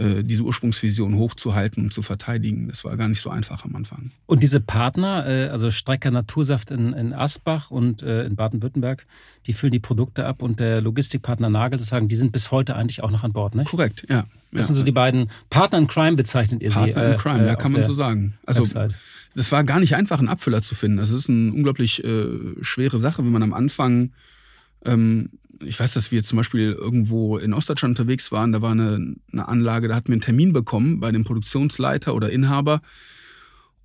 äh, diese Ursprungsvision hochzuhalten und zu verteidigen. Das war gar nicht so einfach am Anfang. Und diese Partner, äh, also Strecker Natursaft in, in Asbach und äh, in Baden-Württemberg, die füllen die Produkte ab und der Logistikpartner Nagel, das sagen, die sind bis heute eigentlich auch noch an Bord, nicht? Korrekt, ja. Das ja. sind so die beiden Partner in Crime bezeichnet ihr Partner sie. Partner in Crime, ja, kann man so sagen. Also Website. das war gar nicht einfach, einen Abfüller zu finden. Das ist eine unglaublich schwere Sache, wenn man am Anfang ähm, ich weiß, dass wir zum Beispiel irgendwo in Ostdeutschland unterwegs waren, da war eine, eine Anlage, da hatten wir einen Termin bekommen bei dem Produktionsleiter oder Inhaber.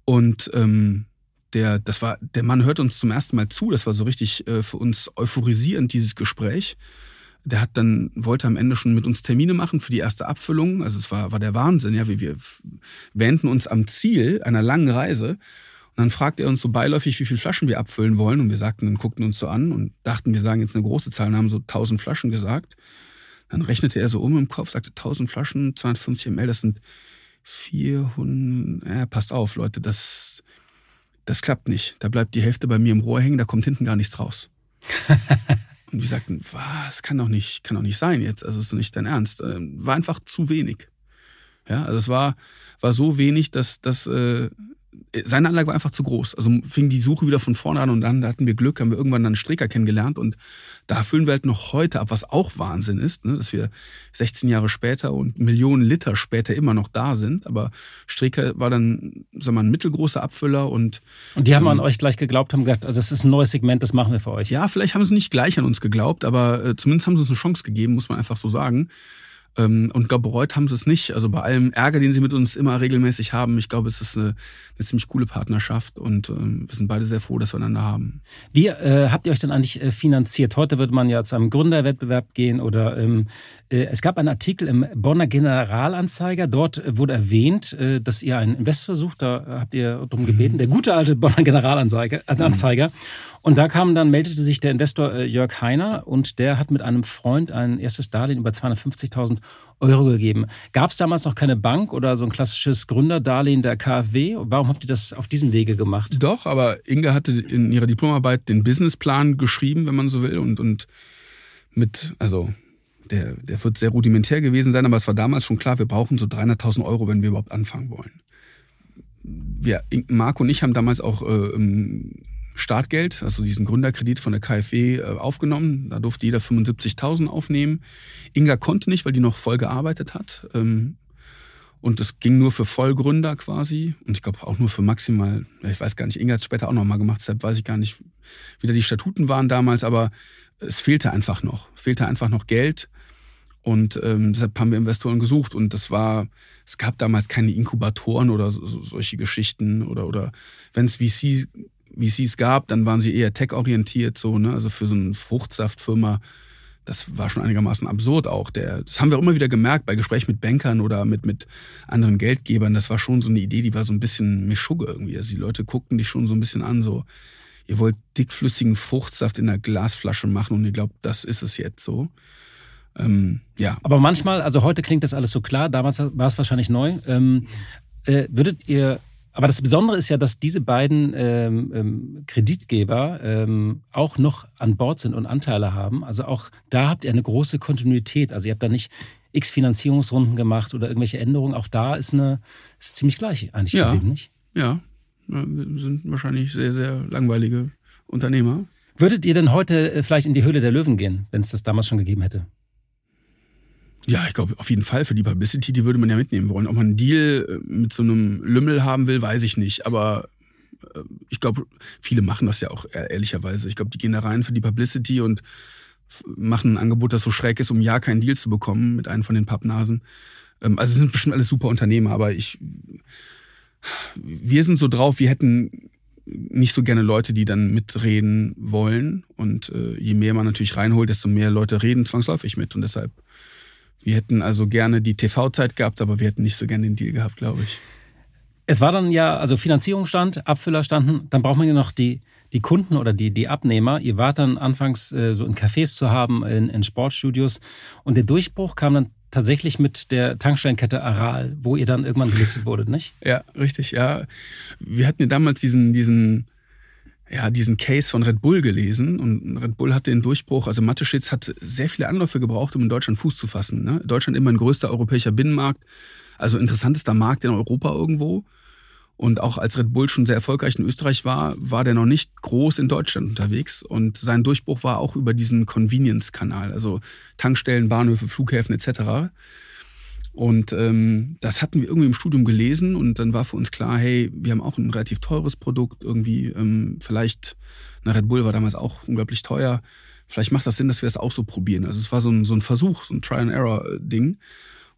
Und ähm, der, das war, der Mann hört uns zum ersten Mal zu. Das war so richtig äh, für uns euphorisierend, dieses Gespräch. Der hat dann, wollte am Ende schon mit uns Termine machen für die erste Abfüllung. Also es war, war der Wahnsinn, ja, wie wir wähnten uns am Ziel einer langen Reise. Und dann fragte er uns so beiläufig, wie viele Flaschen wir abfüllen wollen. Und wir sagten, dann guckten uns so an und dachten, wir sagen jetzt eine große Zahl und haben so 1000 Flaschen gesagt. Dann rechnete er so um im Kopf, sagte 1000 Flaschen, 250 ml, das sind 400. Ja, passt auf, Leute, das, das klappt nicht. Da bleibt die Hälfte bei mir im Rohr hängen, da kommt hinten gar nichts raus. und wir sagten, was, kann doch nicht, kann doch nicht sein jetzt. Also ist doch nicht dein Ernst. Ähm, war einfach zu wenig. Ja, also es war, war so wenig, dass, dass äh, seine Anlage war einfach zu groß. Also fing die Suche wieder von vorne an und dann hatten wir Glück, haben wir irgendwann dann einen Stricker kennengelernt und da füllen wir halt noch heute ab, was auch Wahnsinn ist, ne? dass wir 16 Jahre später und Millionen Liter später immer noch da sind. Aber Stricker war dann, sagen wir mal, ein mittelgroßer Abfüller und. Und die haben ähm, an euch gleich geglaubt, haben gesagt, das ist ein neues Segment, das machen wir für euch. Ja, vielleicht haben sie nicht gleich an uns geglaubt, aber äh, zumindest haben sie uns eine Chance gegeben, muss man einfach so sagen. Ähm, und glaube, bereut haben sie es nicht. Also bei allem Ärger, den sie mit uns immer regelmäßig haben, ich glaube, es ist eine, eine ziemlich coole Partnerschaft und ähm, wir sind beide sehr froh, dass wir einander haben. Wie äh, habt ihr euch denn eigentlich äh, finanziert? Heute würde man ja zu einem Gründerwettbewerb gehen oder ähm, äh, es gab einen Artikel im Bonner Generalanzeiger. Dort wurde erwähnt, äh, dass ihr einen Investor sucht. Da habt ihr darum gebeten. Der gute alte Bonner Generalanzeiger. Anzeiger. Und da kam dann, meldete sich der Investor äh, Jörg Heiner und der hat mit einem Freund ein erstes Darlehen über 250.000 Euro gegeben. Gab es damals noch keine Bank oder so ein klassisches Gründerdarlehen der KfW? Warum habt ihr das auf diesem Wege gemacht? Doch, aber Inge hatte in ihrer Diplomarbeit den Businessplan geschrieben, wenn man so will, und, und mit, also der, der wird sehr rudimentär gewesen sein, aber es war damals schon klar, wir brauchen so 300.000 Euro, wenn wir überhaupt anfangen wollen. Wir, Marco und ich haben damals auch äh, Startgeld, also diesen Gründerkredit von der KfW äh, aufgenommen. Da durfte jeder 75.000 aufnehmen. Inga konnte nicht, weil die noch voll gearbeitet hat. Ähm, und es ging nur für Vollgründer quasi. Und ich glaube auch nur für maximal, ich weiß gar nicht, Inga hat es später auch nochmal gemacht, deshalb weiß ich gar nicht, wie da die Statuten waren damals, aber es fehlte einfach noch. Fehlte einfach noch Geld. Und ähm, deshalb haben wir Investoren gesucht. Und das war, es gab damals keine Inkubatoren oder so, solche Geschichten oder, oder wenn es VC VCs gab, dann waren sie eher tech-orientiert, so, ne? Also für so eine Fruchtsaftfirma, das war schon einigermaßen absurd auch. Der, das haben wir auch immer wieder gemerkt bei Gesprächen mit Bankern oder mit, mit anderen Geldgebern. Das war schon so eine Idee, die war so ein bisschen Mischugge irgendwie. Also die Leute guckten dich schon so ein bisschen an, so, ihr wollt dickflüssigen Fruchtsaft in einer Glasflasche machen und ihr glaubt, das ist es jetzt so. Ähm, ja. Aber manchmal, also heute klingt das alles so klar, damals war es wahrscheinlich neu. Ähm, äh, würdet ihr aber das Besondere ist ja, dass diese beiden ähm, ähm, Kreditgeber ähm, auch noch an Bord sind und Anteile haben. Also auch da habt ihr eine große Kontinuität. Also ihr habt da nicht x Finanzierungsrunden gemacht oder irgendwelche Änderungen. Auch da ist eine ist ziemlich gleich eigentlich ja, gegeben, nicht? Ja, wir sind wahrscheinlich sehr, sehr langweilige Unternehmer. Würdet ihr denn heute äh, vielleicht in die Höhle der Löwen gehen, wenn es das damals schon gegeben hätte? Ja, ich glaube auf jeden Fall für die Publicity, die würde man ja mitnehmen wollen. Ob man einen Deal äh, mit so einem Lümmel haben will, weiß ich nicht. Aber äh, ich glaube, viele machen das ja auch ehrlicherweise. Ich glaube, die gehen da rein für die Publicity und machen ein Angebot, das so schräg ist, um ja keinen Deal zu bekommen mit einem von den Pappnasen. Ähm, also es sind bestimmt alles super Unternehmer, aber ich, wir sind so drauf, wir hätten nicht so gerne Leute, die dann mitreden wollen. Und äh, je mehr man natürlich reinholt, desto mehr Leute reden zwangsläufig mit. Und deshalb wir hätten also gerne die TV-Zeit gehabt, aber wir hätten nicht so gerne den Deal gehabt, glaube ich. Es war dann ja, also Finanzierung stand, Abfüller standen, dann braucht man ja noch die, die Kunden oder die, die Abnehmer. Ihr wart dann anfangs äh, so in Cafés zu haben, in, in Sportstudios. Und der Durchbruch kam dann tatsächlich mit der Tankstellenkette Aral, wo ihr dann irgendwann gelistet wurdet, nicht? Ja, richtig, ja. Wir hatten ja damals diesen, diesen ja, diesen Case von Red Bull gelesen und Red Bull hatte den Durchbruch, also Mateschitz hat sehr viele Anläufe gebraucht, um in Deutschland Fuß zu fassen. Ne? Deutschland immer ein größter europäischer Binnenmarkt, also interessantester Markt in Europa irgendwo. Und auch als Red Bull schon sehr erfolgreich in Österreich war, war der noch nicht groß in Deutschland unterwegs. Und sein Durchbruch war auch über diesen Convenience-Kanal, also Tankstellen, Bahnhöfe, Flughäfen etc. Und ähm, das hatten wir irgendwie im Studium gelesen und dann war für uns klar, hey, wir haben auch ein relativ teures Produkt, irgendwie, ähm, vielleicht, na, Red Bull war damals auch unglaublich teuer. Vielleicht macht das Sinn, dass wir das auch so probieren. Also es war so ein, so ein Versuch, so ein Try-and-Error-Ding.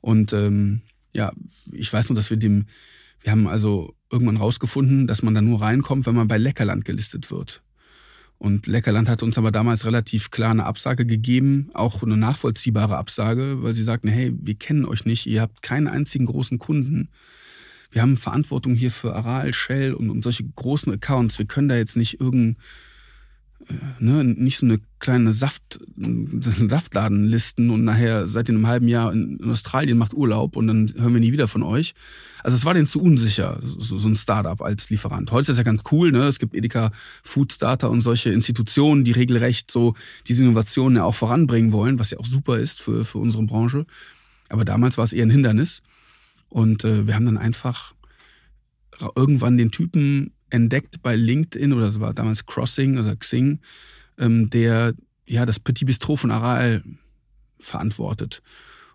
Und ähm, ja, ich weiß nur, dass wir dem, wir haben also irgendwann rausgefunden, dass man da nur reinkommt, wenn man bei Leckerland gelistet wird. Und Leckerland hat uns aber damals relativ klar eine Absage gegeben, auch eine nachvollziehbare Absage, weil sie sagten, hey, wir kennen euch nicht, ihr habt keinen einzigen großen Kunden. Wir haben Verantwortung hier für Aral, Shell und, und solche großen Accounts. Wir können da jetzt nicht irgendein äh, ne, nicht so eine kleine Saft, Saftladen listen und nachher seid ihr in einem halben Jahr in, Australien, macht Urlaub und dann hören wir nie wieder von euch. Also es war denen zu unsicher, so, so ein Startup als Lieferant. Heute ist das ja ganz cool, ne? Es gibt Edeka Food Starter und solche Institutionen, die regelrecht so diese Innovationen ja auch voranbringen wollen, was ja auch super ist für, für unsere Branche. Aber damals war es eher ein Hindernis. Und äh, wir haben dann einfach irgendwann den Typen entdeckt bei LinkedIn oder so war damals Crossing oder Xing, ähm, der ja das Petit Bistro von Aral verantwortet.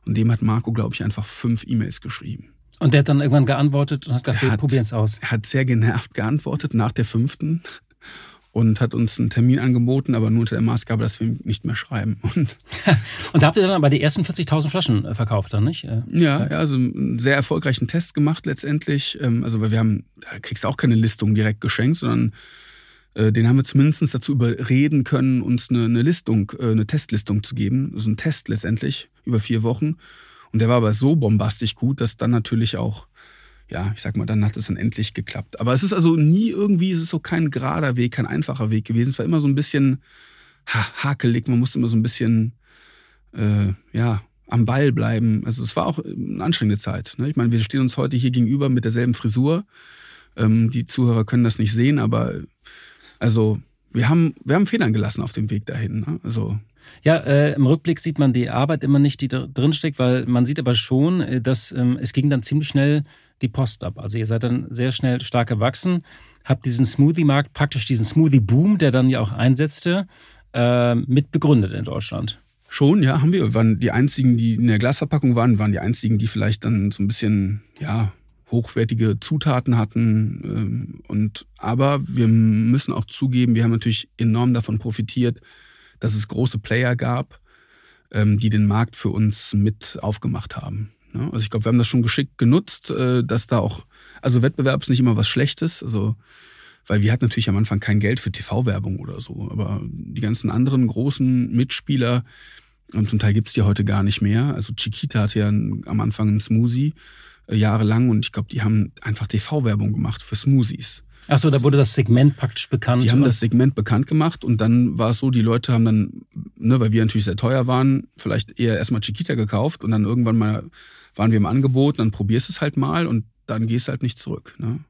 Und dem hat Marco, glaube ich, einfach fünf E-Mails geschrieben. Und der hat dann irgendwann geantwortet und hat gesagt, wir probieren es aus. Er hat sehr genervt geantwortet nach der fünften und hat uns einen Termin angeboten, aber nur unter der Maßgabe, dass wir ihm nicht mehr schreiben. Und, und da habt ihr dann aber die ersten 40.000 Flaschen äh, verkauft dann, nicht? Äh, ja, ja, also einen sehr erfolgreichen Test gemacht letztendlich. Ähm, also weil wir haben, da kriegst du auch keine Listung direkt geschenkt, sondern den haben wir zumindest dazu überreden können, uns eine, eine Listung, eine Testlistung zu geben. Also ein Test letztendlich über vier Wochen. Und der war aber so bombastisch gut, dass dann natürlich auch ja, ich sag mal, dann hat es dann endlich geklappt. Aber es ist also nie irgendwie, es ist so kein gerader Weg, kein einfacher Weg gewesen. Es war immer so ein bisschen ha, hakelig, man musste immer so ein bisschen, äh, ja, am Ball bleiben. Also es war auch eine anstrengende Zeit. Ne? Ich meine, wir stehen uns heute hier gegenüber mit derselben Frisur. Ähm, die Zuhörer können das nicht sehen, aber also wir haben, wir haben Federn gelassen auf dem Weg dahin. Ne? Also ja, äh, im Rückblick sieht man die Arbeit immer nicht, die da drin steckt, weil man sieht aber schon, äh, dass ähm, es ging dann ziemlich schnell die Post ab. Also ihr seid dann sehr schnell stark gewachsen, habt diesen Smoothie-Markt, praktisch diesen Smoothie-Boom, der dann ja auch einsetzte, äh, mit begründet in Deutschland. Schon, ja, haben wir. Wir waren die einzigen, die in der Glasverpackung waren, waren die einzigen, die vielleicht dann so ein bisschen, ja, hochwertige Zutaten hatten. Ähm, und aber wir müssen auch zugeben, wir haben natürlich enorm davon profitiert, dass es große Player gab, ähm, die den Markt für uns mit aufgemacht haben. Ne? Also ich glaube, wir haben das schon geschickt genutzt, äh, dass da auch, also Wettbewerb ist nicht immer was Schlechtes, also weil wir hatten natürlich am Anfang kein Geld für TV-Werbung oder so, aber die ganzen anderen großen Mitspieler, und zum Teil gibt's die heute gar nicht mehr. Also Chiquita hatte ja am Anfang einen Smoothie jahrelang und ich glaube, die haben einfach TV-Werbung gemacht für Smoothies. Achso, da wurde das Segment praktisch bekannt. Die haben das Segment bekannt gemacht und dann war es so, die Leute haben dann, ne, weil wir natürlich sehr teuer waren, vielleicht eher erstmal Chiquita gekauft und dann irgendwann mal waren wir im Angebot, dann probierst es halt mal und dann gehst halt nicht zurück. Ne?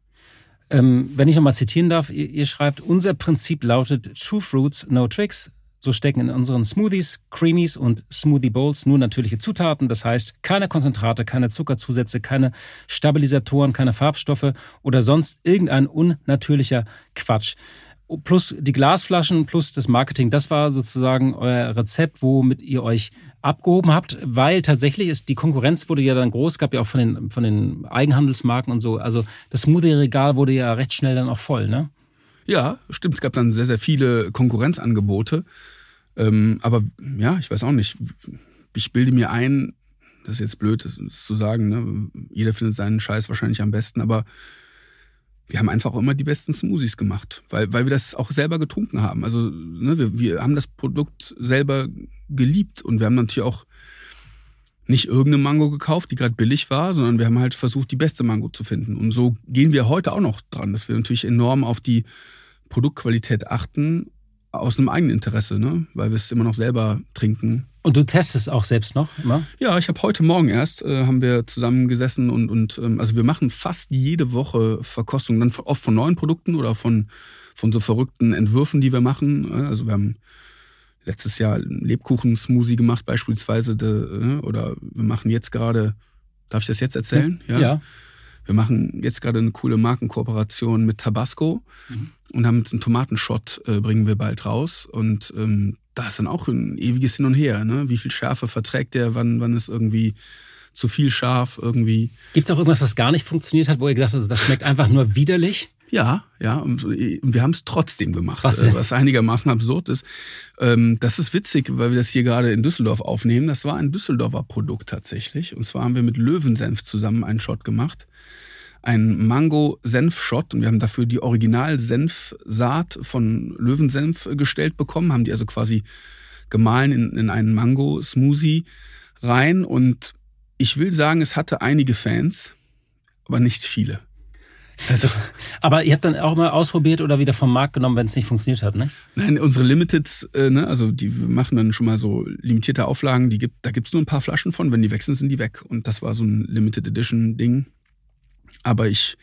Ähm, wenn ich nochmal zitieren darf, ihr, ihr schreibt, unser Prinzip lautet True Fruits, No Tricks. So stecken in unseren Smoothies, Creamies und Smoothie Bowls nur natürliche Zutaten. Das heißt, keine Konzentrate, keine Zuckerzusätze, keine Stabilisatoren, keine Farbstoffe oder sonst irgendein unnatürlicher Quatsch plus die Glasflaschen plus das Marketing, das war sozusagen euer Rezept, womit ihr euch abgehoben habt, weil tatsächlich ist die Konkurrenz wurde ja dann groß, gab ja auch von den, von den Eigenhandelsmarken und so. Also das Smoothie-Regal wurde ja recht schnell dann auch voll, ne? Ja, stimmt. Es gab dann sehr, sehr viele Konkurrenzangebote. Ähm, aber ja, ich weiß auch nicht. Ich bilde mir ein, das ist jetzt blöd, das zu sagen, ne? Jeder findet seinen Scheiß wahrscheinlich am besten, aber wir haben einfach immer die besten Smoothies gemacht, weil, weil wir das auch selber getrunken haben. Also ne, wir, wir haben das Produkt selber geliebt und wir haben natürlich auch nicht irgendeine Mango gekauft, die gerade billig war, sondern wir haben halt versucht, die beste Mango zu finden. Und so gehen wir heute auch noch dran, dass wir natürlich enorm auf die Produktqualität achten, aus einem eigenen Interesse, ne? weil wir es immer noch selber trinken. Und du testest auch selbst noch immer? Ja, ich habe heute Morgen erst, äh, haben wir zusammen gesessen und, und ähm, also wir machen fast jede Woche Verkostungen, dann oft von neuen Produkten oder von, von so verrückten Entwürfen, die wir machen. Also wir haben letztes Jahr Lebkuchen-Smoothie gemacht beispielsweise de, äh, oder wir machen jetzt gerade, darf ich das jetzt erzählen? Ja. ja. Wir machen jetzt gerade eine coole Markenkooperation mit Tabasco mhm. und haben jetzt einen Tomatenshot, äh, bringen wir bald raus und ähm, da ist dann auch ein ewiges Hin und Her. Ne? Wie viel Schärfe verträgt der? Wann, wann ist irgendwie zu viel scharf irgendwie? Gibt es auch irgendwas, was gar nicht funktioniert hat, wo ihr gesagt habt, das schmeckt einfach nur widerlich? Ja, ja, und wir haben es trotzdem gemacht, was, äh, was einigermaßen absurd ist. Ähm, das ist witzig, weil wir das hier gerade in Düsseldorf aufnehmen. Das war ein Düsseldorfer Produkt tatsächlich. Und zwar haben wir mit Löwensenf zusammen einen Shot gemacht ein Mango-Senf-Shot und wir haben dafür die Original-Senfsaat von Löwensenf gestellt bekommen, haben die also quasi gemahlen in, in einen Mango-Smoothie rein und ich will sagen, es hatte einige Fans, aber nicht viele. Also, aber ihr habt dann auch mal ausprobiert oder wieder vom Markt genommen, wenn es nicht funktioniert hat, ne? Nein, unsere Limiteds, äh, ne, also die machen dann schon mal so limitierte Auflagen, die gibt, da gibt's nur ein paar Flaschen von, wenn die weg sind, die weg. Und das war so ein Limited Edition Ding. Aber ich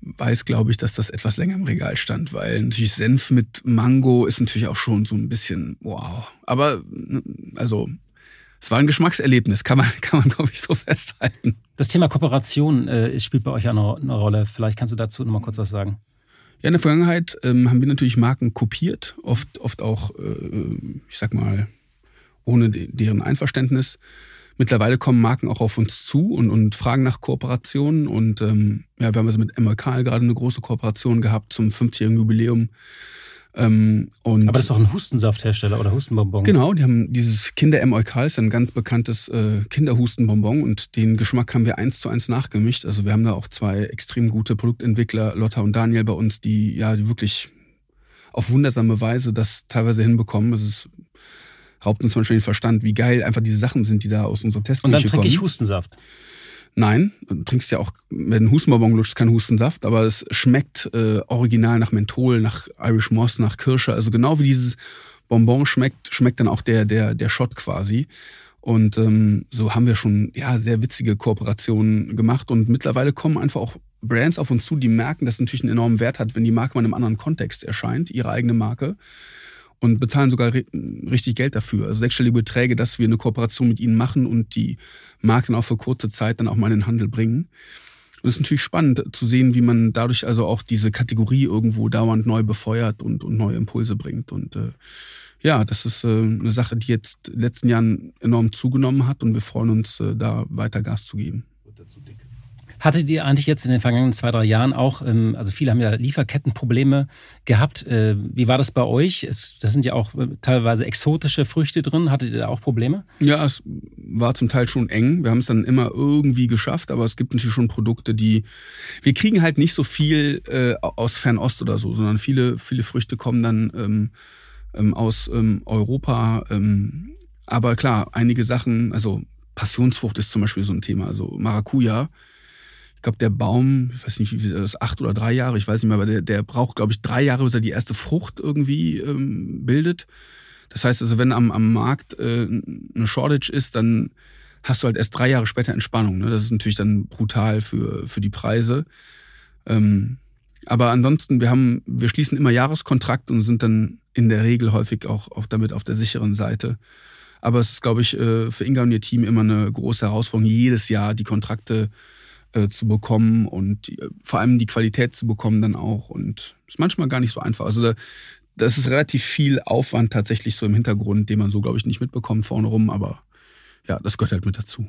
weiß, glaube ich, dass das etwas länger im Regal stand, weil natürlich Senf mit Mango ist natürlich auch schon so ein bisschen wow. Aber also es war ein Geschmackserlebnis, kann man, kann man glaube ich, so festhalten. Das Thema Kooperation äh, spielt bei euch auch eine, eine Rolle. Vielleicht kannst du dazu noch mal kurz was sagen. Ja, in der Vergangenheit ähm, haben wir natürlich Marken kopiert, oft, oft auch, äh, ich sag mal, ohne de deren Einverständnis. Mittlerweile kommen Marken auch auf uns zu und, und fragen nach Kooperationen. Und ähm, ja, wir haben also mit MLK gerade eine große Kooperation gehabt zum 50-jährigen Jubiläum. Ähm, und Aber das ist doch ein Hustensafthersteller oder Hustenbonbon. Genau, die haben dieses Kinder M. ist ein ganz bekanntes äh, Kinderhustenbonbon und den Geschmack haben wir eins zu eins nachgemischt. Also wir haben da auch zwei extrem gute Produktentwickler, Lotta und Daniel bei uns, die ja die wirklich auf wundersame Weise das teilweise hinbekommen. Es ist raubt uns manchmal den Verstand, wie geil einfach diese Sachen sind, die da aus unserem Test kommen. Und dann trinke ich Hustensaft. Nein, du trinkst ja auch, wenn du Hustenbonbon lutschst, kein Hustensaft, aber es schmeckt äh, original nach Menthol, nach Irish Moss, nach Kirsche. Also genau wie dieses Bonbon schmeckt, schmeckt dann auch der, der, der Shot quasi. Und ähm, so haben wir schon ja sehr witzige Kooperationen gemacht und mittlerweile kommen einfach auch Brands auf uns zu, die merken, dass es natürlich einen enormen Wert hat, wenn die Marke mal in einem anderen Kontext erscheint, ihre eigene Marke und bezahlen sogar richtig Geld dafür. Also sechsstellige Beträge, dass wir eine Kooperation mit ihnen machen und die Marke dann auch für kurze Zeit dann auch mal in den Handel bringen. Und es ist natürlich spannend zu sehen, wie man dadurch also auch diese Kategorie irgendwo dauernd neu befeuert und, und neue Impulse bringt. Und äh, ja, das ist äh, eine Sache, die jetzt in den letzten Jahren enorm zugenommen hat und wir freuen uns, äh, da weiter Gas zu geben. Hattet ihr eigentlich jetzt in den vergangenen zwei, drei Jahren auch, ähm, also viele haben ja Lieferkettenprobleme gehabt. Äh, wie war das bei euch? Es, das sind ja auch äh, teilweise exotische Früchte drin. Hattet ihr da auch Probleme? Ja, es war zum Teil schon eng. Wir haben es dann immer irgendwie geschafft, aber es gibt natürlich schon Produkte, die wir kriegen halt nicht so viel äh, aus Fernost oder so, sondern viele, viele Früchte kommen dann ähm, ähm, aus Europa. Aber klar, einige Sachen, also Passionsfrucht ist zum Beispiel so ein Thema, also Maracuja ich glaube, der Baum, ich weiß nicht, wie das acht oder drei Jahre, ich weiß nicht mehr, aber der, der braucht, glaube ich, drei Jahre, bis er die erste Frucht irgendwie ähm, bildet. Das heißt also, wenn am, am Markt äh, eine Shortage ist, dann hast du halt erst drei Jahre später Entspannung. Ne? Das ist natürlich dann brutal für, für die Preise. Ähm, aber ansonsten, wir haben, wir schließen immer Jahreskontrakt und sind dann in der Regel häufig auch, auch damit auf der sicheren Seite. Aber es ist, glaube ich, äh, für Inga und ihr Team immer eine große Herausforderung, jedes Jahr die Kontrakte äh, zu bekommen und die, vor allem die Qualität zu bekommen dann auch. Und ist manchmal gar nicht so einfach. Also da, das ist relativ viel Aufwand tatsächlich so im Hintergrund, den man so, glaube ich, nicht mitbekommt vorne rum, aber ja, das gehört halt mit dazu.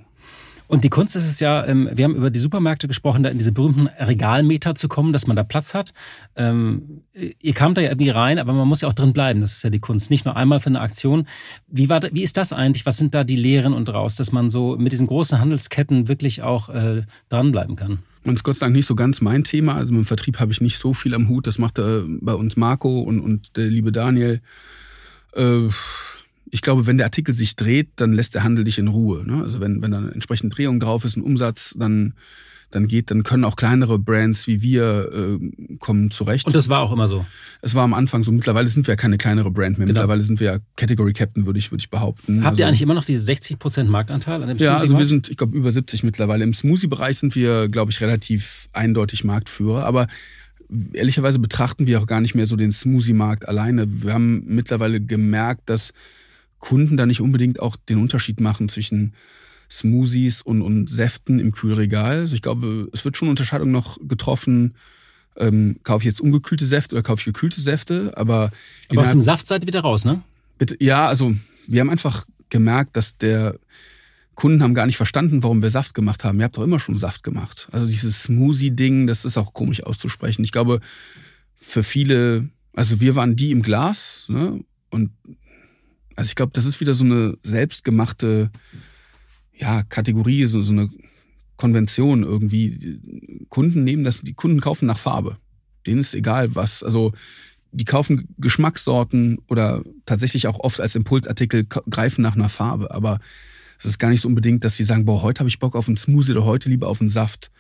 Und die Kunst ist es ja, ähm, wir haben über die Supermärkte gesprochen, da in diese berühmten Regalmeter zu kommen, dass man da Platz hat. Ähm, ihr kamt da ja irgendwie rein, aber man muss ja auch drin bleiben. Das ist ja die Kunst. Nicht nur einmal für eine Aktion. Wie, war, wie ist das eigentlich? Was sind da die Lehren und raus, dass man so mit diesen großen Handelsketten wirklich auch äh, dranbleiben kann? Und ist Gott sei Dank nicht so ganz mein Thema. Also mit dem Vertrieb habe ich nicht so viel am Hut. Das macht äh, bei uns Marco und, und der liebe Daniel. Äh, ich glaube, wenn der Artikel sich dreht, dann lässt der Handel dich in Ruhe. Ne? Also wenn, wenn dann entsprechend Drehung drauf ist, ein Umsatz, dann, dann geht, dann können auch kleinere Brands wie wir äh, kommen zurecht. Und das war auch immer so. Es war am Anfang so. Mittlerweile sind wir ja keine kleinere Brand mehr. Genau. Mittlerweile sind wir ja Category Captain, würde ich, würde ich behaupten. Habt also, ihr eigentlich immer noch diese 60% Marktanteil an dem Ja, also wir sind, ich glaube, über 70 mittlerweile. Im Smoothie-Bereich sind wir, glaube ich, relativ eindeutig Marktführer. Aber ehrlicherweise betrachten wir auch gar nicht mehr so den Smoothie-Markt alleine. Wir haben mittlerweile gemerkt, dass Kunden da nicht unbedingt auch den Unterschied machen zwischen Smoothies und, und Säften im Kühlregal. Also ich glaube, es wird schon Unterscheidung noch getroffen. Ähm, kaufe ich jetzt ungekühlte Säfte oder kaufe ich gekühlte Säfte? Aber, aber aus dem Saft seid ihr wieder raus, ne? Bitte, ja, also wir haben einfach gemerkt, dass der Kunden haben gar nicht verstanden, warum wir Saft gemacht haben. Ihr habt doch immer schon Saft gemacht. Also dieses Smoothie-Ding, das ist auch komisch auszusprechen. Ich glaube, für viele, also wir waren die im Glas, ne? Und also ich glaube, das ist wieder so eine selbstgemachte ja, Kategorie, so, so eine Konvention irgendwie. Kunden nehmen das, die Kunden kaufen nach Farbe. Denen ist egal was. Also die kaufen Geschmackssorten oder tatsächlich auch oft als Impulsartikel greifen nach einer Farbe. Aber es ist gar nicht so unbedingt, dass sie sagen, boah, heute habe ich Bock auf einen Smoothie oder heute lieber auf einen Saft.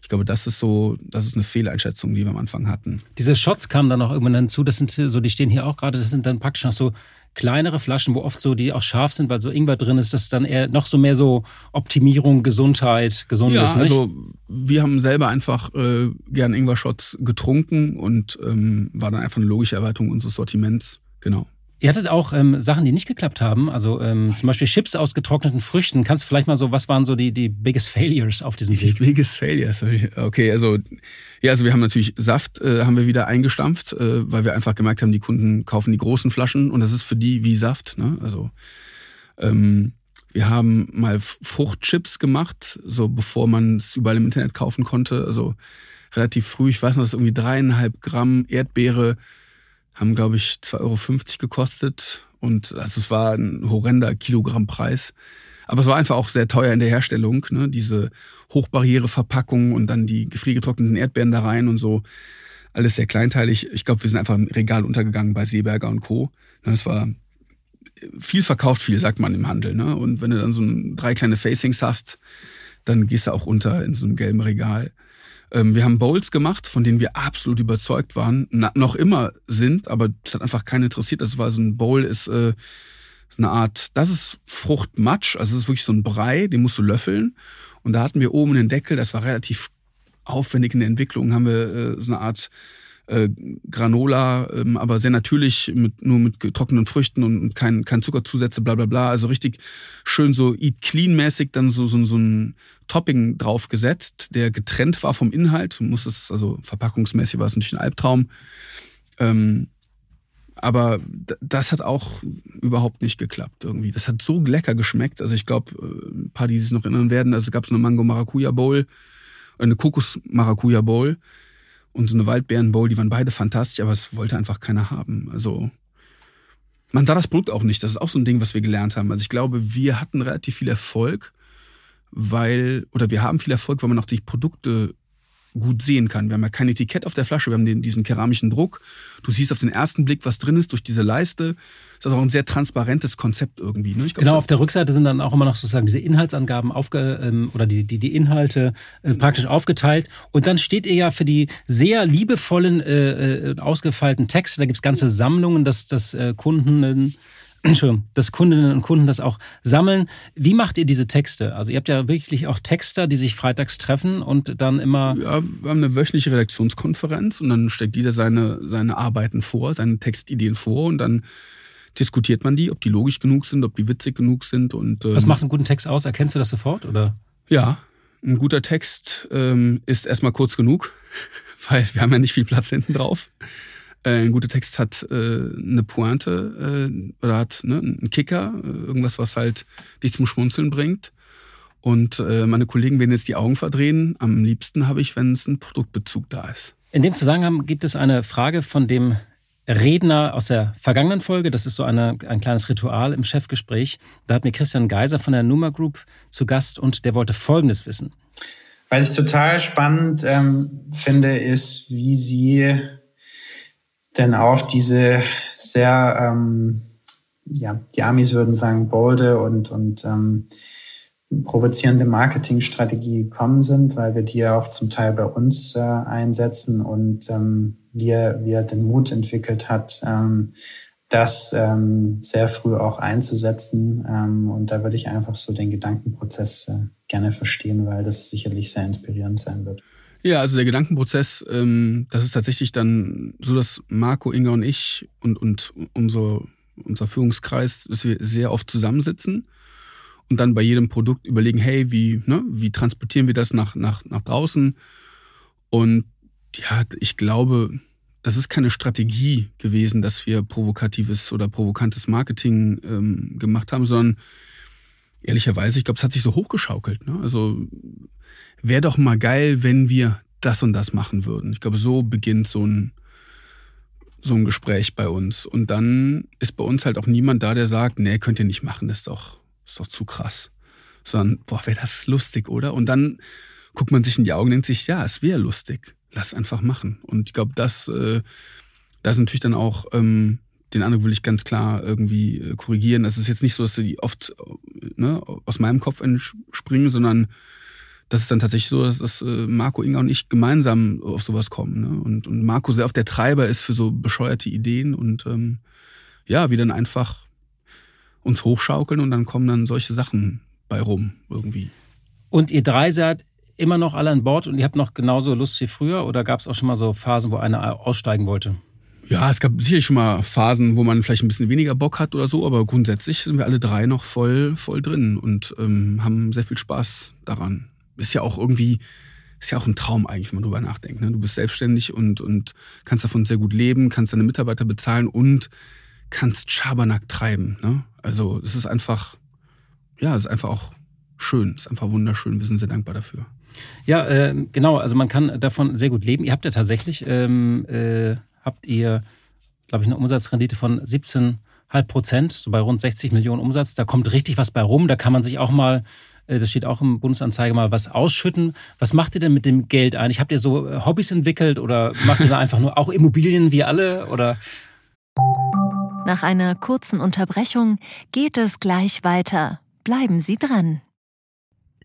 Ich glaube, das ist so, das ist eine Fehleinschätzung, die wir am Anfang hatten. Diese Shots kamen dann auch irgendwann hinzu, das sind so, die stehen hier auch gerade, das sind dann praktisch noch so kleinere Flaschen, wo oft so die auch scharf sind, weil so Ingwer drin ist, das ist dann eher noch so mehr so Optimierung, Gesundheit, Gesundes. Ja, also wir haben selber einfach äh, gern Ingwer-Shots getrunken und ähm, war dann einfach eine logische Erweiterung unseres Sortiments. Genau. Ihr hattet auch ähm, Sachen, die nicht geklappt haben, also ähm, zum Beispiel Chips aus getrockneten Früchten. Kannst du vielleicht mal so, was waren so die, die biggest failures auf diesem Weg? Die biggest failures, okay, also ja, also wir haben natürlich Saft, äh, haben wir wieder eingestampft, äh, weil wir einfach gemerkt haben, die Kunden kaufen die großen Flaschen und das ist für die wie Saft, ne? Also ähm, wir haben mal Fruchtchips gemacht, so bevor man es überall im Internet kaufen konnte, also relativ früh, ich weiß noch, das ist irgendwie dreieinhalb Gramm Erdbeere haben, glaube ich, 2,50 Euro gekostet. Und also es war ein horrender Kilogrammpreis. Aber es war einfach auch sehr teuer in der Herstellung, ne? diese Hochbarriereverpackung und dann die gefriergetrockneten Erdbeeren da rein und so. Alles sehr kleinteilig. Ich glaube, wir sind einfach im Regal untergegangen bei Seeberger und Co. Ne, es war viel verkauft, viel, sagt man im Handel. Ne? Und wenn du dann so drei kleine Facings hast, dann gehst du auch unter in so einem gelben Regal. Ähm, wir haben Bowls gemacht, von denen wir absolut überzeugt waren, noch immer sind, aber das hat einfach keinen interessiert. Das war so ein Bowl, ist, äh, ist eine Art, das ist Fruchtmatsch, also es ist wirklich so ein Brei, den musst du löffeln. Und da hatten wir oben den Deckel, das war relativ aufwendig in der Entwicklung, haben wir äh, so eine Art äh, Granola, ähm, aber sehr natürlich, mit, nur mit getrockneten Früchten und kein, kein Zuckerzusätze, bla bla bla. Also richtig schön so Eat Clean-mäßig dann so, so, so ein Topping draufgesetzt, der getrennt war vom Inhalt. Du musstest, also verpackungsmäßig war es natürlich ein Albtraum. Ähm, aber das hat auch überhaupt nicht geklappt irgendwie. Das hat so lecker geschmeckt. Also ich glaube, äh, ein paar, die sich noch erinnern werden, also es gab so eine Mango Maracuja Bowl, eine Kokos Maracuja Bowl und so eine Waldbeeren-Bowl, die waren beide fantastisch, aber es wollte einfach keiner haben. Also man sah das Produkt auch nicht. Das ist auch so ein Ding, was wir gelernt haben. Also ich glaube, wir hatten relativ viel Erfolg, weil, oder wir haben viel Erfolg, weil man auch die Produkte gut sehen kann. Wir haben ja kein Etikett auf der Flasche, wir haben den, diesen keramischen Druck. Du siehst auf den ersten Blick, was drin ist durch diese Leiste. Das ist auch ein sehr transparentes Konzept irgendwie. Ne? Glaub, genau, auf der Rückseite sind dann auch immer noch sozusagen diese Inhaltsangaben aufge ähm, oder die, die, die Inhalte äh, praktisch aufgeteilt. Und dann steht ihr ja für die sehr liebevollen, äh, äh ausgefeilten Texte, da gibt's ganze Sammlungen, dass, dass äh, Kunden Entschuldigung, dass Kundinnen und Kunden das auch sammeln. Wie macht ihr diese Texte? Also ihr habt ja wirklich auch Texter, die sich freitags treffen und dann immer. Ja, wir haben eine wöchentliche Redaktionskonferenz und dann steckt jeder seine, seine Arbeiten vor, seine Textideen vor und dann diskutiert man die, ob die logisch genug sind, ob die witzig genug sind und. Ähm, Was macht einen guten Text aus? Erkennst du das sofort oder? Ja, ein guter Text ähm, ist erstmal kurz genug, weil wir haben ja nicht viel Platz hinten drauf. Äh, ein guter Text hat äh, eine Pointe äh, oder hat ne, einen Kicker, äh, irgendwas, was halt dich zum Schmunzeln bringt. Und äh, meine Kollegen werden jetzt die Augen verdrehen. Am liebsten habe ich, wenn es ein Produktbezug da ist. In dem Zusammenhang gibt es eine Frage von dem Redner aus der vergangenen Folge. Das ist so eine, ein kleines Ritual im Chefgespräch. Da hat mir Christian Geiser von der Numa Group zu Gast und der wollte Folgendes wissen. Was ich total spannend ähm, finde, ist, wie Sie denn auf diese sehr, ähm, ja, die Amis würden sagen, bolde und, und ähm, provozierende Marketingstrategie gekommen sind, weil wir die ja auch zum Teil bei uns äh, einsetzen und ähm, wir, wir den Mut entwickelt hat, ähm, das ähm, sehr früh auch einzusetzen. Ähm, und da würde ich einfach so den Gedankenprozess äh, gerne verstehen, weil das sicherlich sehr inspirierend sein wird. Ja, also der Gedankenprozess, ähm, das ist tatsächlich dann so, dass Marco, Inga und ich und, und unser, unser Führungskreis, dass wir sehr oft zusammensitzen und dann bei jedem Produkt überlegen, hey, wie, ne, wie transportieren wir das nach, nach, nach draußen? Und ja, ich glaube, das ist keine Strategie gewesen, dass wir provokatives oder provokantes Marketing ähm, gemacht haben, sondern ehrlicherweise, ich glaube, es hat sich so hochgeschaukelt. Ne? Also wäre doch mal geil, wenn wir das und das machen würden. Ich glaube, so beginnt so ein, so ein Gespräch bei uns. Und dann ist bei uns halt auch niemand da, der sagt, nee, könnt ihr nicht machen, das ist doch, ist doch zu krass. Sondern, boah, wäre das lustig, oder? Und dann guckt man sich in die Augen und denkt sich, ja, es wäre lustig. Lass einfach machen. Und ich glaube, das, äh, das ist natürlich dann auch, ähm, den Eindruck will ich ganz klar irgendwie äh, korrigieren. Es ist jetzt nicht so, dass die oft äh, ne, aus meinem Kopf entspringen, sondern das ist dann tatsächlich so, dass, dass äh, Marco, Inga und ich gemeinsam auf sowas kommen. Ne? Und, und Marco sehr auf der Treiber ist für so bescheuerte Ideen und ähm, ja, wir dann einfach uns hochschaukeln und dann kommen dann solche Sachen bei rum irgendwie. Und ihr drei seid immer noch alle an Bord und ihr habt noch genauso Lust wie früher oder gab es auch schon mal so Phasen, wo einer aussteigen wollte? Ja, es gab sicherlich schon mal Phasen, wo man vielleicht ein bisschen weniger Bock hat oder so, aber grundsätzlich sind wir alle drei noch voll, voll drin und ähm, haben sehr viel Spaß daran. Ist ja auch irgendwie, ist ja auch ein Traum eigentlich, wenn man drüber nachdenkt. Ne? Du bist selbstständig und, und kannst davon sehr gut leben, kannst deine Mitarbeiter bezahlen und kannst Schabernack treiben. Ne? Also es ist einfach, ja, es ist einfach auch schön, es ist einfach wunderschön. Wir sind sehr dankbar dafür. Ja, äh, genau. Also man kann davon sehr gut leben. Ihr habt ja tatsächlich ähm, äh, habt ihr, glaube ich, eine Umsatzrendite von 17,5 Prozent, so bei rund 60 Millionen Umsatz. Da kommt richtig was bei rum. Da kann man sich auch mal, äh, das steht auch im Bundesanzeiger, mal was ausschütten. Was macht ihr denn mit dem Geld eigentlich? Habt ihr so äh, Hobbys entwickelt oder macht ihr da einfach nur auch Immobilien wie alle? Oder? Nach einer kurzen Unterbrechung geht es gleich weiter. Bleiben Sie dran.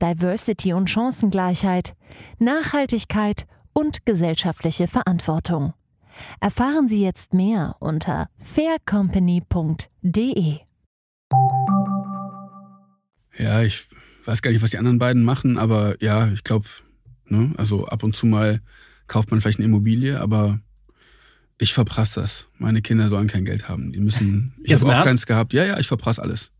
Diversity und Chancengleichheit, Nachhaltigkeit und gesellschaftliche Verantwortung. Erfahren Sie jetzt mehr unter faircompany.de. Ja, ich weiß gar nicht, was die anderen beiden machen, aber ja, ich glaube, ne, also ab und zu mal kauft man vielleicht eine Immobilie, aber ich verprasse das. Meine Kinder sollen kein Geld haben. Die müssen. Ich habe auch keins gehabt. Ja, ja, ich verprasse alles.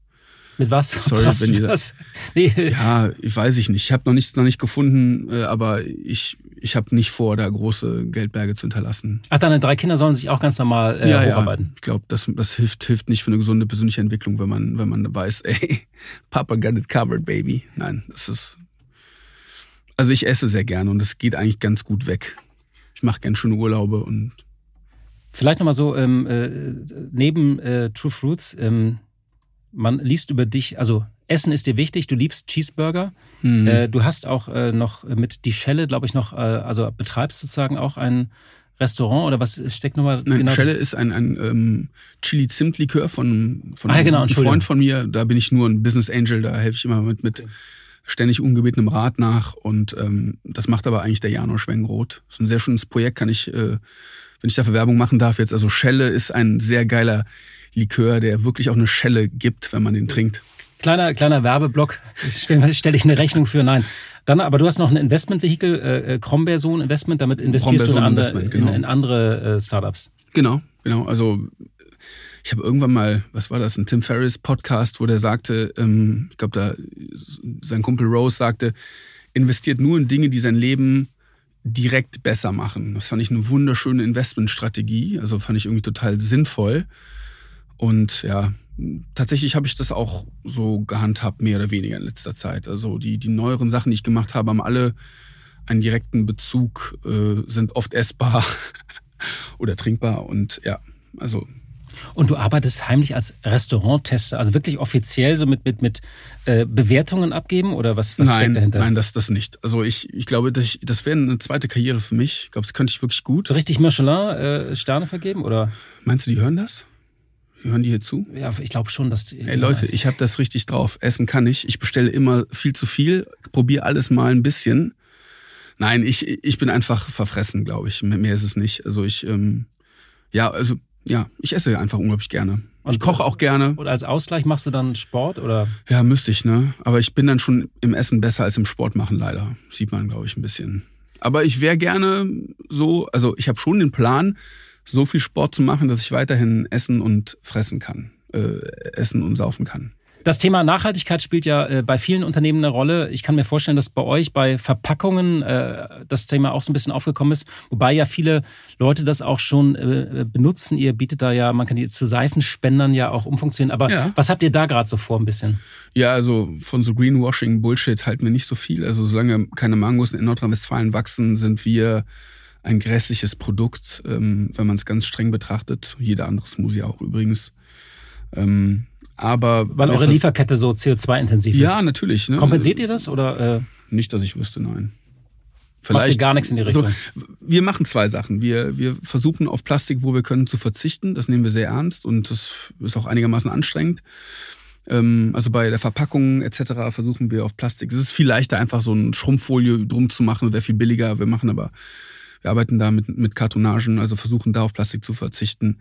Mit was? Sorry, wenn ihr das. Nee. Ja, ich weiß ich nicht. Ich habe noch nichts noch nicht gefunden, äh, aber ich ich habe nicht vor, da große Geldberge zu hinterlassen. Ach, deine drei Kinder sollen sich auch ganz normal äh, ja, hocharbeiten. Ja. Ich glaube, das, das hilft, hilft nicht für eine gesunde persönliche Entwicklung, wenn man, wenn man weiß, ey, Papa got it covered, baby. Nein, das ist. Also ich esse sehr gerne und es geht eigentlich ganz gut weg. Ich mache gern schöne Urlaube und. Vielleicht nochmal so, ähm, äh, neben äh, True Fruits, ähm, man liest über dich, also Essen ist dir wichtig, du liebst Cheeseburger. Mhm. Äh, du hast auch äh, noch mit Die Schelle, glaube ich, noch, äh, also betreibst sozusagen auch ein Restaurant oder was steckt nochmal Nein, genau? Schelle ist ein, ein ähm, Chili-Zimt-Likör von, von ah, ja, genau, einem Freund von mir. Da bin ich nur ein Business Angel, da helfe ich immer mit, mit okay. ständig ungebetenem Rat nach. Und ähm, das macht aber eigentlich der Janosch Wengroth. Das ist ein sehr schönes Projekt, kann ich, äh, wenn ich dafür Werbung machen darf jetzt. Also Schelle ist ein sehr geiler Likör, der wirklich auch eine Schelle gibt, wenn man den trinkt. Kleiner, kleiner Werbeblock, stelle stell ich eine Rechnung für, nein. Dann, aber du hast noch ein Investmentvehikel, äh, äh Krombersohn Investment, damit investierst du in andere, genau. in, in andere äh, Startups. Genau, genau. Also ich habe irgendwann mal, was war das, ein Tim Ferriss Podcast, wo der sagte, ähm, ich glaube, da sein Kumpel Rose sagte, investiert nur in Dinge, die sein Leben direkt besser machen. Das fand ich eine wunderschöne Investmentstrategie, also fand ich irgendwie total sinnvoll. Und ja, tatsächlich habe ich das auch so gehandhabt, mehr oder weniger in letzter Zeit. Also die, die neueren Sachen, die ich gemacht habe, haben alle einen direkten Bezug, äh, sind oft essbar oder trinkbar und ja, also. Und du arbeitest heimlich als Restauranttester, also wirklich offiziell so mit, mit, mit äh, Bewertungen abgeben oder was, was nein, steckt dahinter? Nein, das, das nicht. Also ich, ich glaube, das, das wäre eine zweite Karriere für mich. Ich glaube, das könnte ich wirklich gut. So richtig Michelin-Sterne äh, vergeben oder? Meinst du, die hören das? Hören die hier zu? Ja, ich glaube schon, dass die. Ey Leute, ich habe das richtig drauf. Essen kann ich. Ich bestelle immer viel zu viel, probiere alles mal ein bisschen. Nein, ich, ich bin einfach verfressen, glaube ich. Mehr ist es nicht. Also ich, ähm, ja, also ja, ich esse einfach unglaublich gerne. Und ich koche auch gerne. Und als Ausgleich machst du dann Sport oder? Ja, müsste ich, ne? Aber ich bin dann schon im Essen besser als im Sport machen, leider. Sieht man, glaube ich, ein bisschen. Aber ich wäre gerne so, also ich habe schon den Plan, so viel Sport zu machen, dass ich weiterhin essen und fressen kann, äh, essen und saufen kann. Das Thema Nachhaltigkeit spielt ja äh, bei vielen Unternehmen eine Rolle. Ich kann mir vorstellen, dass bei euch bei Verpackungen äh, das Thema auch so ein bisschen aufgekommen ist, wobei ja viele Leute das auch schon äh, benutzen. Ihr bietet da ja, man kann die zu Seifenspendern ja auch umfunktionieren. Aber ja. was habt ihr da gerade so vor ein bisschen? Ja, also von so Greenwashing Bullshit halten wir nicht so viel. Also solange keine Mangos in Nordrhein-Westfalen wachsen, sind wir ein grässliches Produkt, ähm, wenn man es ganz streng betrachtet. Jeder andere Smoothie auch übrigens. Ähm, aber weil eure Lieferkette so CO2-intensiv ist. Ja, natürlich. Ne? Kompensiert ihr das oder? Äh? Nicht, dass ich wüsste, nein. Vielleicht Macht ihr gar nichts in die Richtung. Also, wir machen zwei Sachen. Wir, wir versuchen auf Plastik, wo wir können, zu verzichten. Das nehmen wir sehr ernst und das ist auch einigermaßen anstrengend. Ähm, also bei der Verpackung etc. versuchen wir auf Plastik. Es ist viel leichter, einfach so eine Schrumpffolie drum zu machen, wäre viel billiger. Wir machen aber, wir arbeiten da mit, mit Kartonagen, also versuchen da auf Plastik zu verzichten.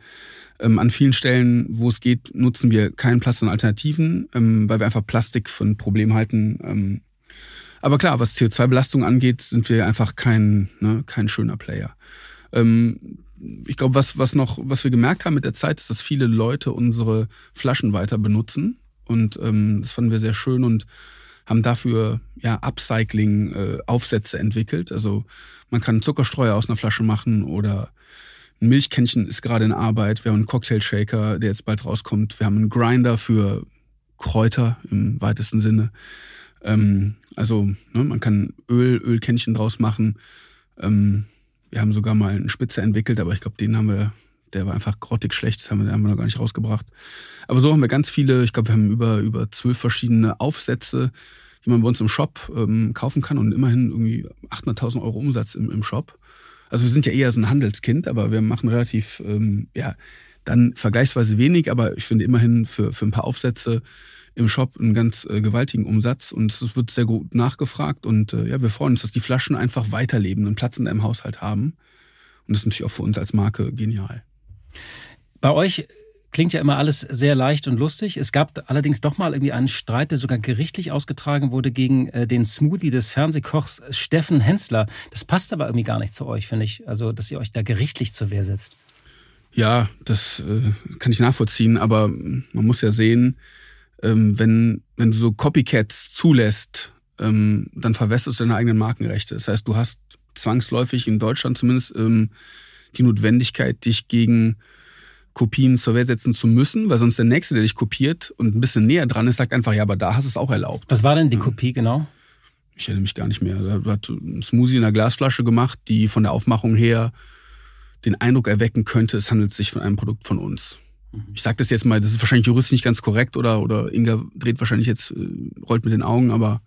Ähm, an vielen Stellen, wo es geht, nutzen wir keinen Plastik und Alternativen, ähm, weil wir einfach Plastik für ein Problem halten. Ähm, aber klar, was CO2-Belastung angeht, sind wir einfach kein, ne, kein schöner Player. Ähm, ich glaube, was, was noch, was wir gemerkt haben mit der Zeit, ist, dass viele Leute unsere Flaschen weiter benutzen. Und ähm, das fanden wir sehr schön und haben dafür ja Upcycling-Aufsätze äh, entwickelt. Also man kann Zuckerstreuer aus einer Flasche machen oder ein Milchkännchen ist gerade in Arbeit. Wir haben einen Cocktail-Shaker, der jetzt bald rauskommt. Wir haben einen Grinder für Kräuter im weitesten Sinne. Ähm, also ne, man kann Öl, Ölkännchen draus machen. Ähm, wir haben sogar mal einen Spitzer entwickelt, aber ich glaube, den haben wir, der war einfach grottig schlecht, das haben wir, haben wir noch gar nicht rausgebracht. Aber so haben wir ganz viele, ich glaube, wir haben über, über zwölf verschiedene Aufsätze, die man bei uns im Shop ähm, kaufen kann und immerhin irgendwie 800.000 Euro Umsatz im, im Shop. Also wir sind ja eher so ein Handelskind, aber wir machen relativ, ähm, ja, dann vergleichsweise wenig, aber ich finde immerhin für, für ein paar Aufsätze im Shop einen ganz äh, gewaltigen Umsatz und es wird sehr gut nachgefragt und äh, ja, wir freuen uns, dass die Flaschen einfach weiterleben, einen Platz in einem Haushalt haben und das ist natürlich auch für uns als Marke genial. Bei euch klingt ja immer alles sehr leicht und lustig. Es gab allerdings doch mal irgendwie einen Streit, der sogar gerichtlich ausgetragen wurde gegen äh, den Smoothie des Fernsehkochs Steffen Hensler. Das passt aber irgendwie gar nicht zu euch, finde ich. Also, dass ihr euch da gerichtlich zur Wehr setzt. Ja, das äh, kann ich nachvollziehen, aber man muss ja sehen, ähm, wenn, wenn du so Copycats zulässt, ähm, dann verwässerst du deine eigenen Markenrechte. Das heißt, du hast zwangsläufig in Deutschland zumindest ähm, die Notwendigkeit, dich gegen Kopien zur Wehr setzen zu müssen, weil sonst der Nächste, der dich kopiert und ein bisschen näher dran ist, sagt einfach, ja, aber da hast du es auch erlaubt. Was war denn die Kopie genau? Ich erinnere mich gar nicht mehr. Er hat einen Smoothie in einer Glasflasche gemacht, die von der Aufmachung her den Eindruck erwecken könnte, es handelt sich von einem Produkt von uns. Ich sage das jetzt mal, das ist wahrscheinlich juristisch nicht ganz korrekt oder, oder Inga dreht wahrscheinlich jetzt, äh, rollt mit den Augen, aber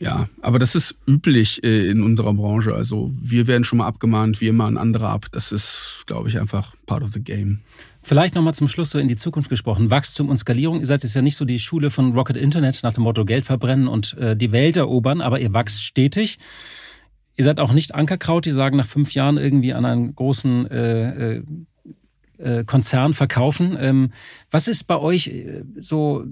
ja, aber das ist üblich äh, in unserer Branche. Also wir werden schon mal abgemahnt, wir mahnen andere ab. Das ist, glaube ich, einfach part of the game. Vielleicht nochmal zum Schluss so in die Zukunft gesprochen. Wachstum und Skalierung. Ihr seid jetzt ja nicht so die Schule von Rocket Internet nach dem Motto Geld verbrennen und äh, die Welt erobern, aber ihr wachst stetig. Ihr seid auch nicht Ankerkraut, die sagen nach fünf Jahren irgendwie an einen großen äh, äh, Konzern verkaufen. Ähm, was ist bei euch äh, so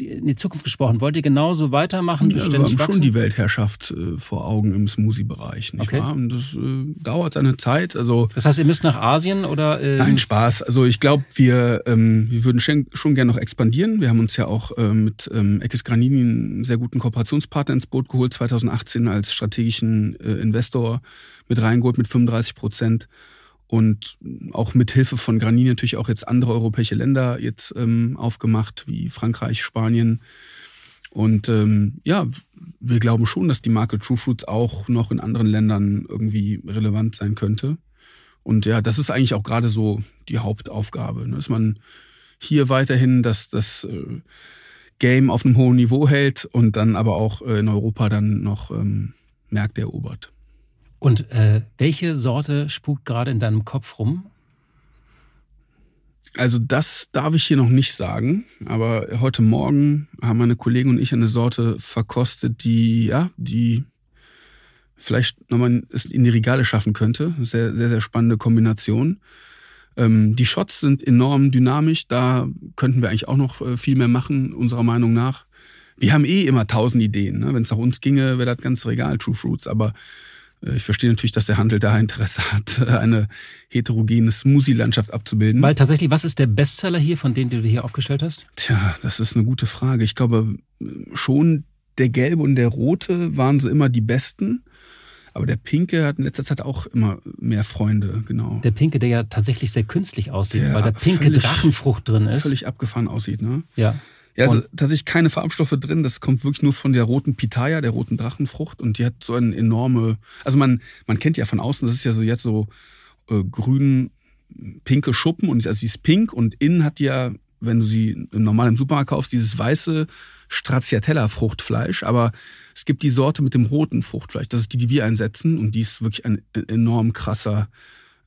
in die Zukunft gesprochen? Wollt ihr genauso weitermachen? Ja, wir haben wachsen? schon die Weltherrschaft äh, vor Augen im Smoothie-Bereich, nicht okay. wahr? Und das äh, dauert seine Zeit. Also das heißt, ihr müsst nach Asien oder? Äh Nein, Spaß. Also ich glaube, wir, ähm, wir würden schon, schon gerne noch expandieren. Wir haben uns ja auch äh, mit ähm, Ekis Granini einen sehr guten Kooperationspartner ins Boot geholt, 2018 als strategischen äh, Investor mit reingeholt mit 35 Prozent und auch mit Hilfe von Granini natürlich auch jetzt andere europäische Länder jetzt ähm, aufgemacht, wie Frankreich, Spanien. Und ähm, ja, wir glauben schon, dass die Marke True Fruits auch noch in anderen Ländern irgendwie relevant sein könnte. Und ja, das ist eigentlich auch gerade so die Hauptaufgabe, ne? dass man hier weiterhin das, das äh, Game auf einem hohen Niveau hält und dann aber auch äh, in Europa dann noch ähm, Märkte erobert. Und äh, welche Sorte spukt gerade in deinem Kopf rum? Also das darf ich hier noch nicht sagen, aber heute Morgen haben meine Kollegen und ich eine Sorte verkostet, die ja, die vielleicht nochmal in die Regale schaffen könnte. Sehr, sehr, sehr spannende Kombination. Ähm, die Shots sind enorm dynamisch, da könnten wir eigentlich auch noch äh, viel mehr machen, unserer Meinung nach. Wir haben eh immer tausend Ideen. Ne? Wenn es nach uns ginge, wäre das ganz Regal True Fruits, aber ich verstehe natürlich, dass der Handel da Interesse hat, eine heterogene Smoothie-Landschaft abzubilden. Weil tatsächlich, was ist der Bestseller hier, von denen du hier aufgestellt hast? Tja, das ist eine gute Frage. Ich glaube, schon der gelbe und der rote waren sie immer die besten. Aber der Pinke hat in letzter Zeit auch immer mehr Freunde, genau. Der Pinke, der ja tatsächlich sehr künstlich aussieht, der weil da pinke Drachenfrucht drin ist. Völlig abgefahren aussieht, ne? Ja. Ja, also tatsächlich keine Farbstoffe drin. Das kommt wirklich nur von der roten Pitaya, der roten Drachenfrucht. Und die hat so eine enorme, also man, man kennt ja von außen, das ist ja so jetzt so äh, grün, pinke Schuppen und also sie ist pink und innen hat die ja wenn du sie normal im Supermarkt kaufst, dieses weiße Stracciatella-Fruchtfleisch, aber es gibt die Sorte mit dem roten Fruchtfleisch. Das ist die, die wir einsetzen und die ist wirklich ein enorm krasser,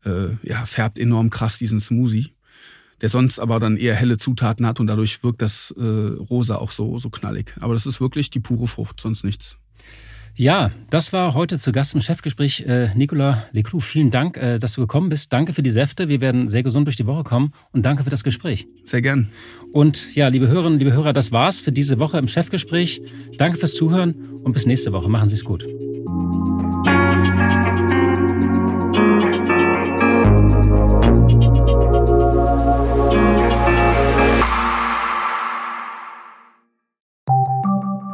äh, ja, färbt enorm krass diesen Smoothie, der sonst aber dann eher helle Zutaten hat und dadurch wirkt das äh, Rosa auch so, so knallig. Aber das ist wirklich die pure Frucht, sonst nichts. Ja, das war heute zu Gast im Chefgespräch äh, Nicolas Leclou. Vielen Dank, äh, dass du gekommen bist. Danke für die Säfte. Wir werden sehr gesund durch die Woche kommen und danke für das Gespräch. Sehr gern. Und ja, liebe Hörerinnen, liebe Hörer, das war's für diese Woche im Chefgespräch. Danke fürs Zuhören und bis nächste Woche. Machen Sie es gut.